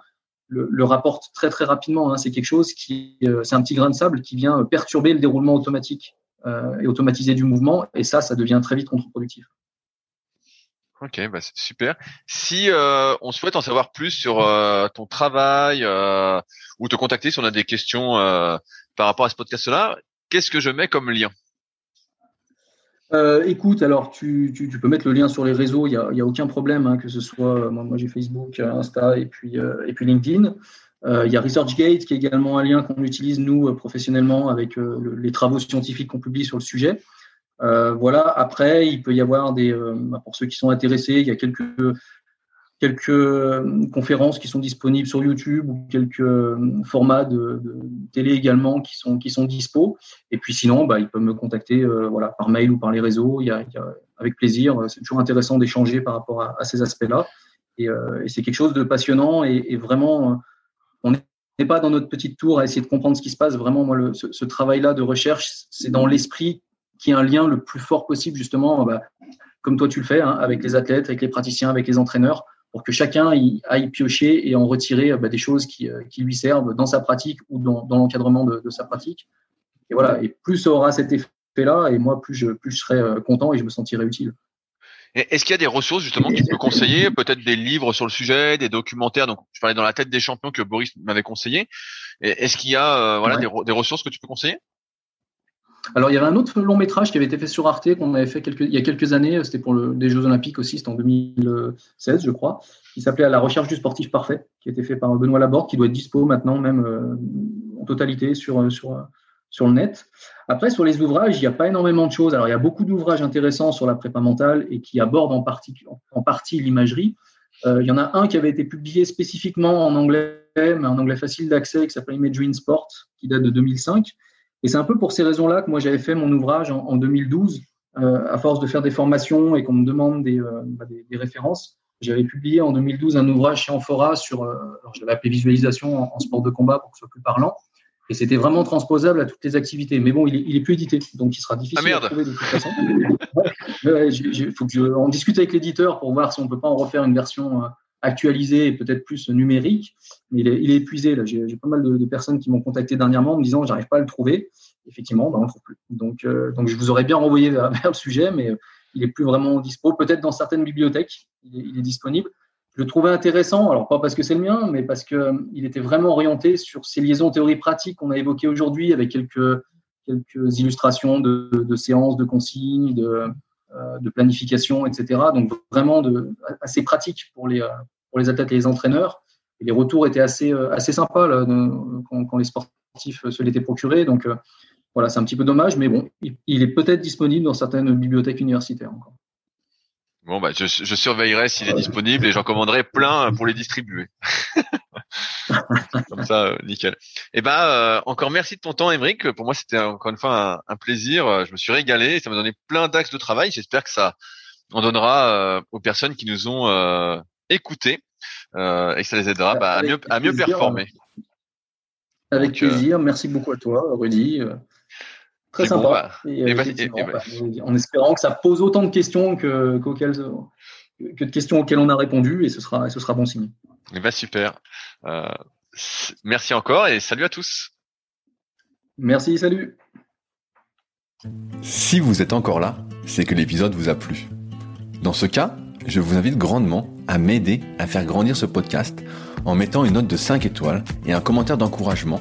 le, le rapportent très très rapidement. Hein. C'est quelque chose qui, c'est un petit grain de sable qui vient perturber le déroulement automatique et automatiser du mouvement. Et ça, ça devient très vite contre-productif. Ok, bah c'est super. Si euh, on souhaite en savoir plus sur euh, ton travail euh, ou te contacter si on a des questions euh, par rapport à ce podcast-là, qu'est-ce que je mets comme lien? Euh, écoute, alors tu, tu, tu, peux mettre le lien sur les réseaux, il n'y a, y a, aucun problème, hein, que ce soit, moi, moi j'ai Facebook, Insta et puis, et puis LinkedIn. Euh, il y a ResearchGate qui est également un lien qu'on utilise nous euh, professionnellement avec euh, les travaux scientifiques qu'on publie sur le sujet. voilà. Après, il peut y avoir des, bah, pour ceux qui sont intéressés, il y a quelques quelques conférences qui sont disponibles sur YouTube ou quelques formats de, télé également qui sont qui sont dispo. Et puis sinon, bah, ils peuvent me contacter voilà par mail ou par les réseaux. Il y a, avec plaisir. C'est toujours intéressant d'échanger par rapport à, ces aspects-là. Et, c'est quelque chose de passionnant et vraiment on n'est pas dans notre petite tour à essayer de comprendre ce qui se passe. Vraiment, moi, ce, travail-là de recherche, c'est dans l'esprit qui est un lien le plus fort possible, justement, bah, comme toi tu le fais, hein, avec les athlètes, avec les praticiens, avec les entraîneurs, pour que chacun aille piocher et en retirer bah, des choses euh, qui, lui servent dans sa pratique ou dans, l'encadrement de, sa pratique. Et voilà, et plus ça aura cet effet-là, et moi, plus je, plus je serai euh, content et je me sentirai utile. Est-ce qu'il y a des ressources justement que tu peux conseiller, peut-être des livres sur le sujet, des documentaires? Donc, je parlais dans la tête des champions que Boris m'avait conseillé. Est-ce qu'il y a euh, voilà des, ressources que tu peux conseiller? Alors, il y avait un autre long métrage qui avait été fait sur Arte, qu'on avait fait quelques, il y a quelques années. C'était pour le, des Jeux Olympiques aussi, c'était en 2016, je crois. Il s'appelait À la recherche du sportif parfait, qui a été fait par Benoît Laborde, qui doit être dispo maintenant, même euh, en totalité sur, sur, sur le net. Après, sur les ouvrages, il n'y a pas énormément de choses. Alors, il y a beaucoup d'ouvrages intéressants sur la prépa mentale et qui abordent en partie, l'imagerie. Euh, il y en a un qui avait été publié spécifiquement en anglais, mais en anglais facile d'accès, qui s'appelle Imagery Sport, qui date de 2005. Et c'est un peu pour ces raisons-là que moi j'avais fait mon ouvrage en, 2012, euh, à force de faire des formations et qu'on me demande des, euh, bah, références. J'avais publié en 2012 un ouvrage chez Amphora sur, alors je l'avais appelé visualisation en, en, sport de combat pour que ce soit plus parlant. Et c'était vraiment transposable à toutes les activités. Mais bon, il est, il est plus édité, donc il sera difficile ah, à trouver de toute façon. Il faut que je, on discute avec l'éditeur pour voir si on peut pas en refaire une version euh, actualisée et peut-être plus numérique. Mais il est, il est épuisé. Là, j'ai pas mal de, de, personnes qui m'ont contacté dernièrement en me disant j'arrive pas à le trouver. Effectivement, ben, on le trouve plus. Donc, euh, donc je vous aurais bien renvoyé vers, vers le sujet, mais euh, il est plus vraiment dispo. Peut-être dans certaines bibliothèques, il est, il est disponible je le trouvais intéressant, alors pas parce que c'est le mien, mais parce qu'il euh, était vraiment orienté sur ces liaisons théorie pratique qu'on a évoquées aujourd'hui avec quelques, quelques illustrations de, séances, de consignes, de, de planification, etc. Donc vraiment de, assez pratique pour les, pour les athlètes et les entraîneurs. Les retours étaient assez, assez sympas quand, les sportifs se l'étaient procurés. Donc voilà, c'est un petit peu dommage, mais bon, il, est peut-être disponible dans certaines bibliothèques universitaires encore. Bon, bah, je, je surveillerai s'il est disponible et j'en commanderai plein pour les distribuer. Comme ça, euh, nickel. Et eh ben, euh, encore merci de ton temps, Émeric. Pour moi, c'était encore une fois un, plaisir. Je me suis régalé. Ça m'a donné plein d'axes de travail. J'espère que ça en donnera euh, aux personnes qui nous ont écoutés et que ça les aidera bah, à mieux, à mieux performer. Avec plaisir. Merci beaucoup à toi, Rudy. Très sympa. en espérant que ça pose autant de questions que, que de questions auxquelles on a répondu et ce sera, ce sera bon signe. Eh ben, super. Euh, merci encore et salut à tous. Merci, salut. Si vous êtes encore là, c'est que l'épisode vous a plu. Dans ce cas, je vous invite grandement à m'aider à faire grandir ce podcast en mettant une note de 5 étoiles et un commentaire d'encouragement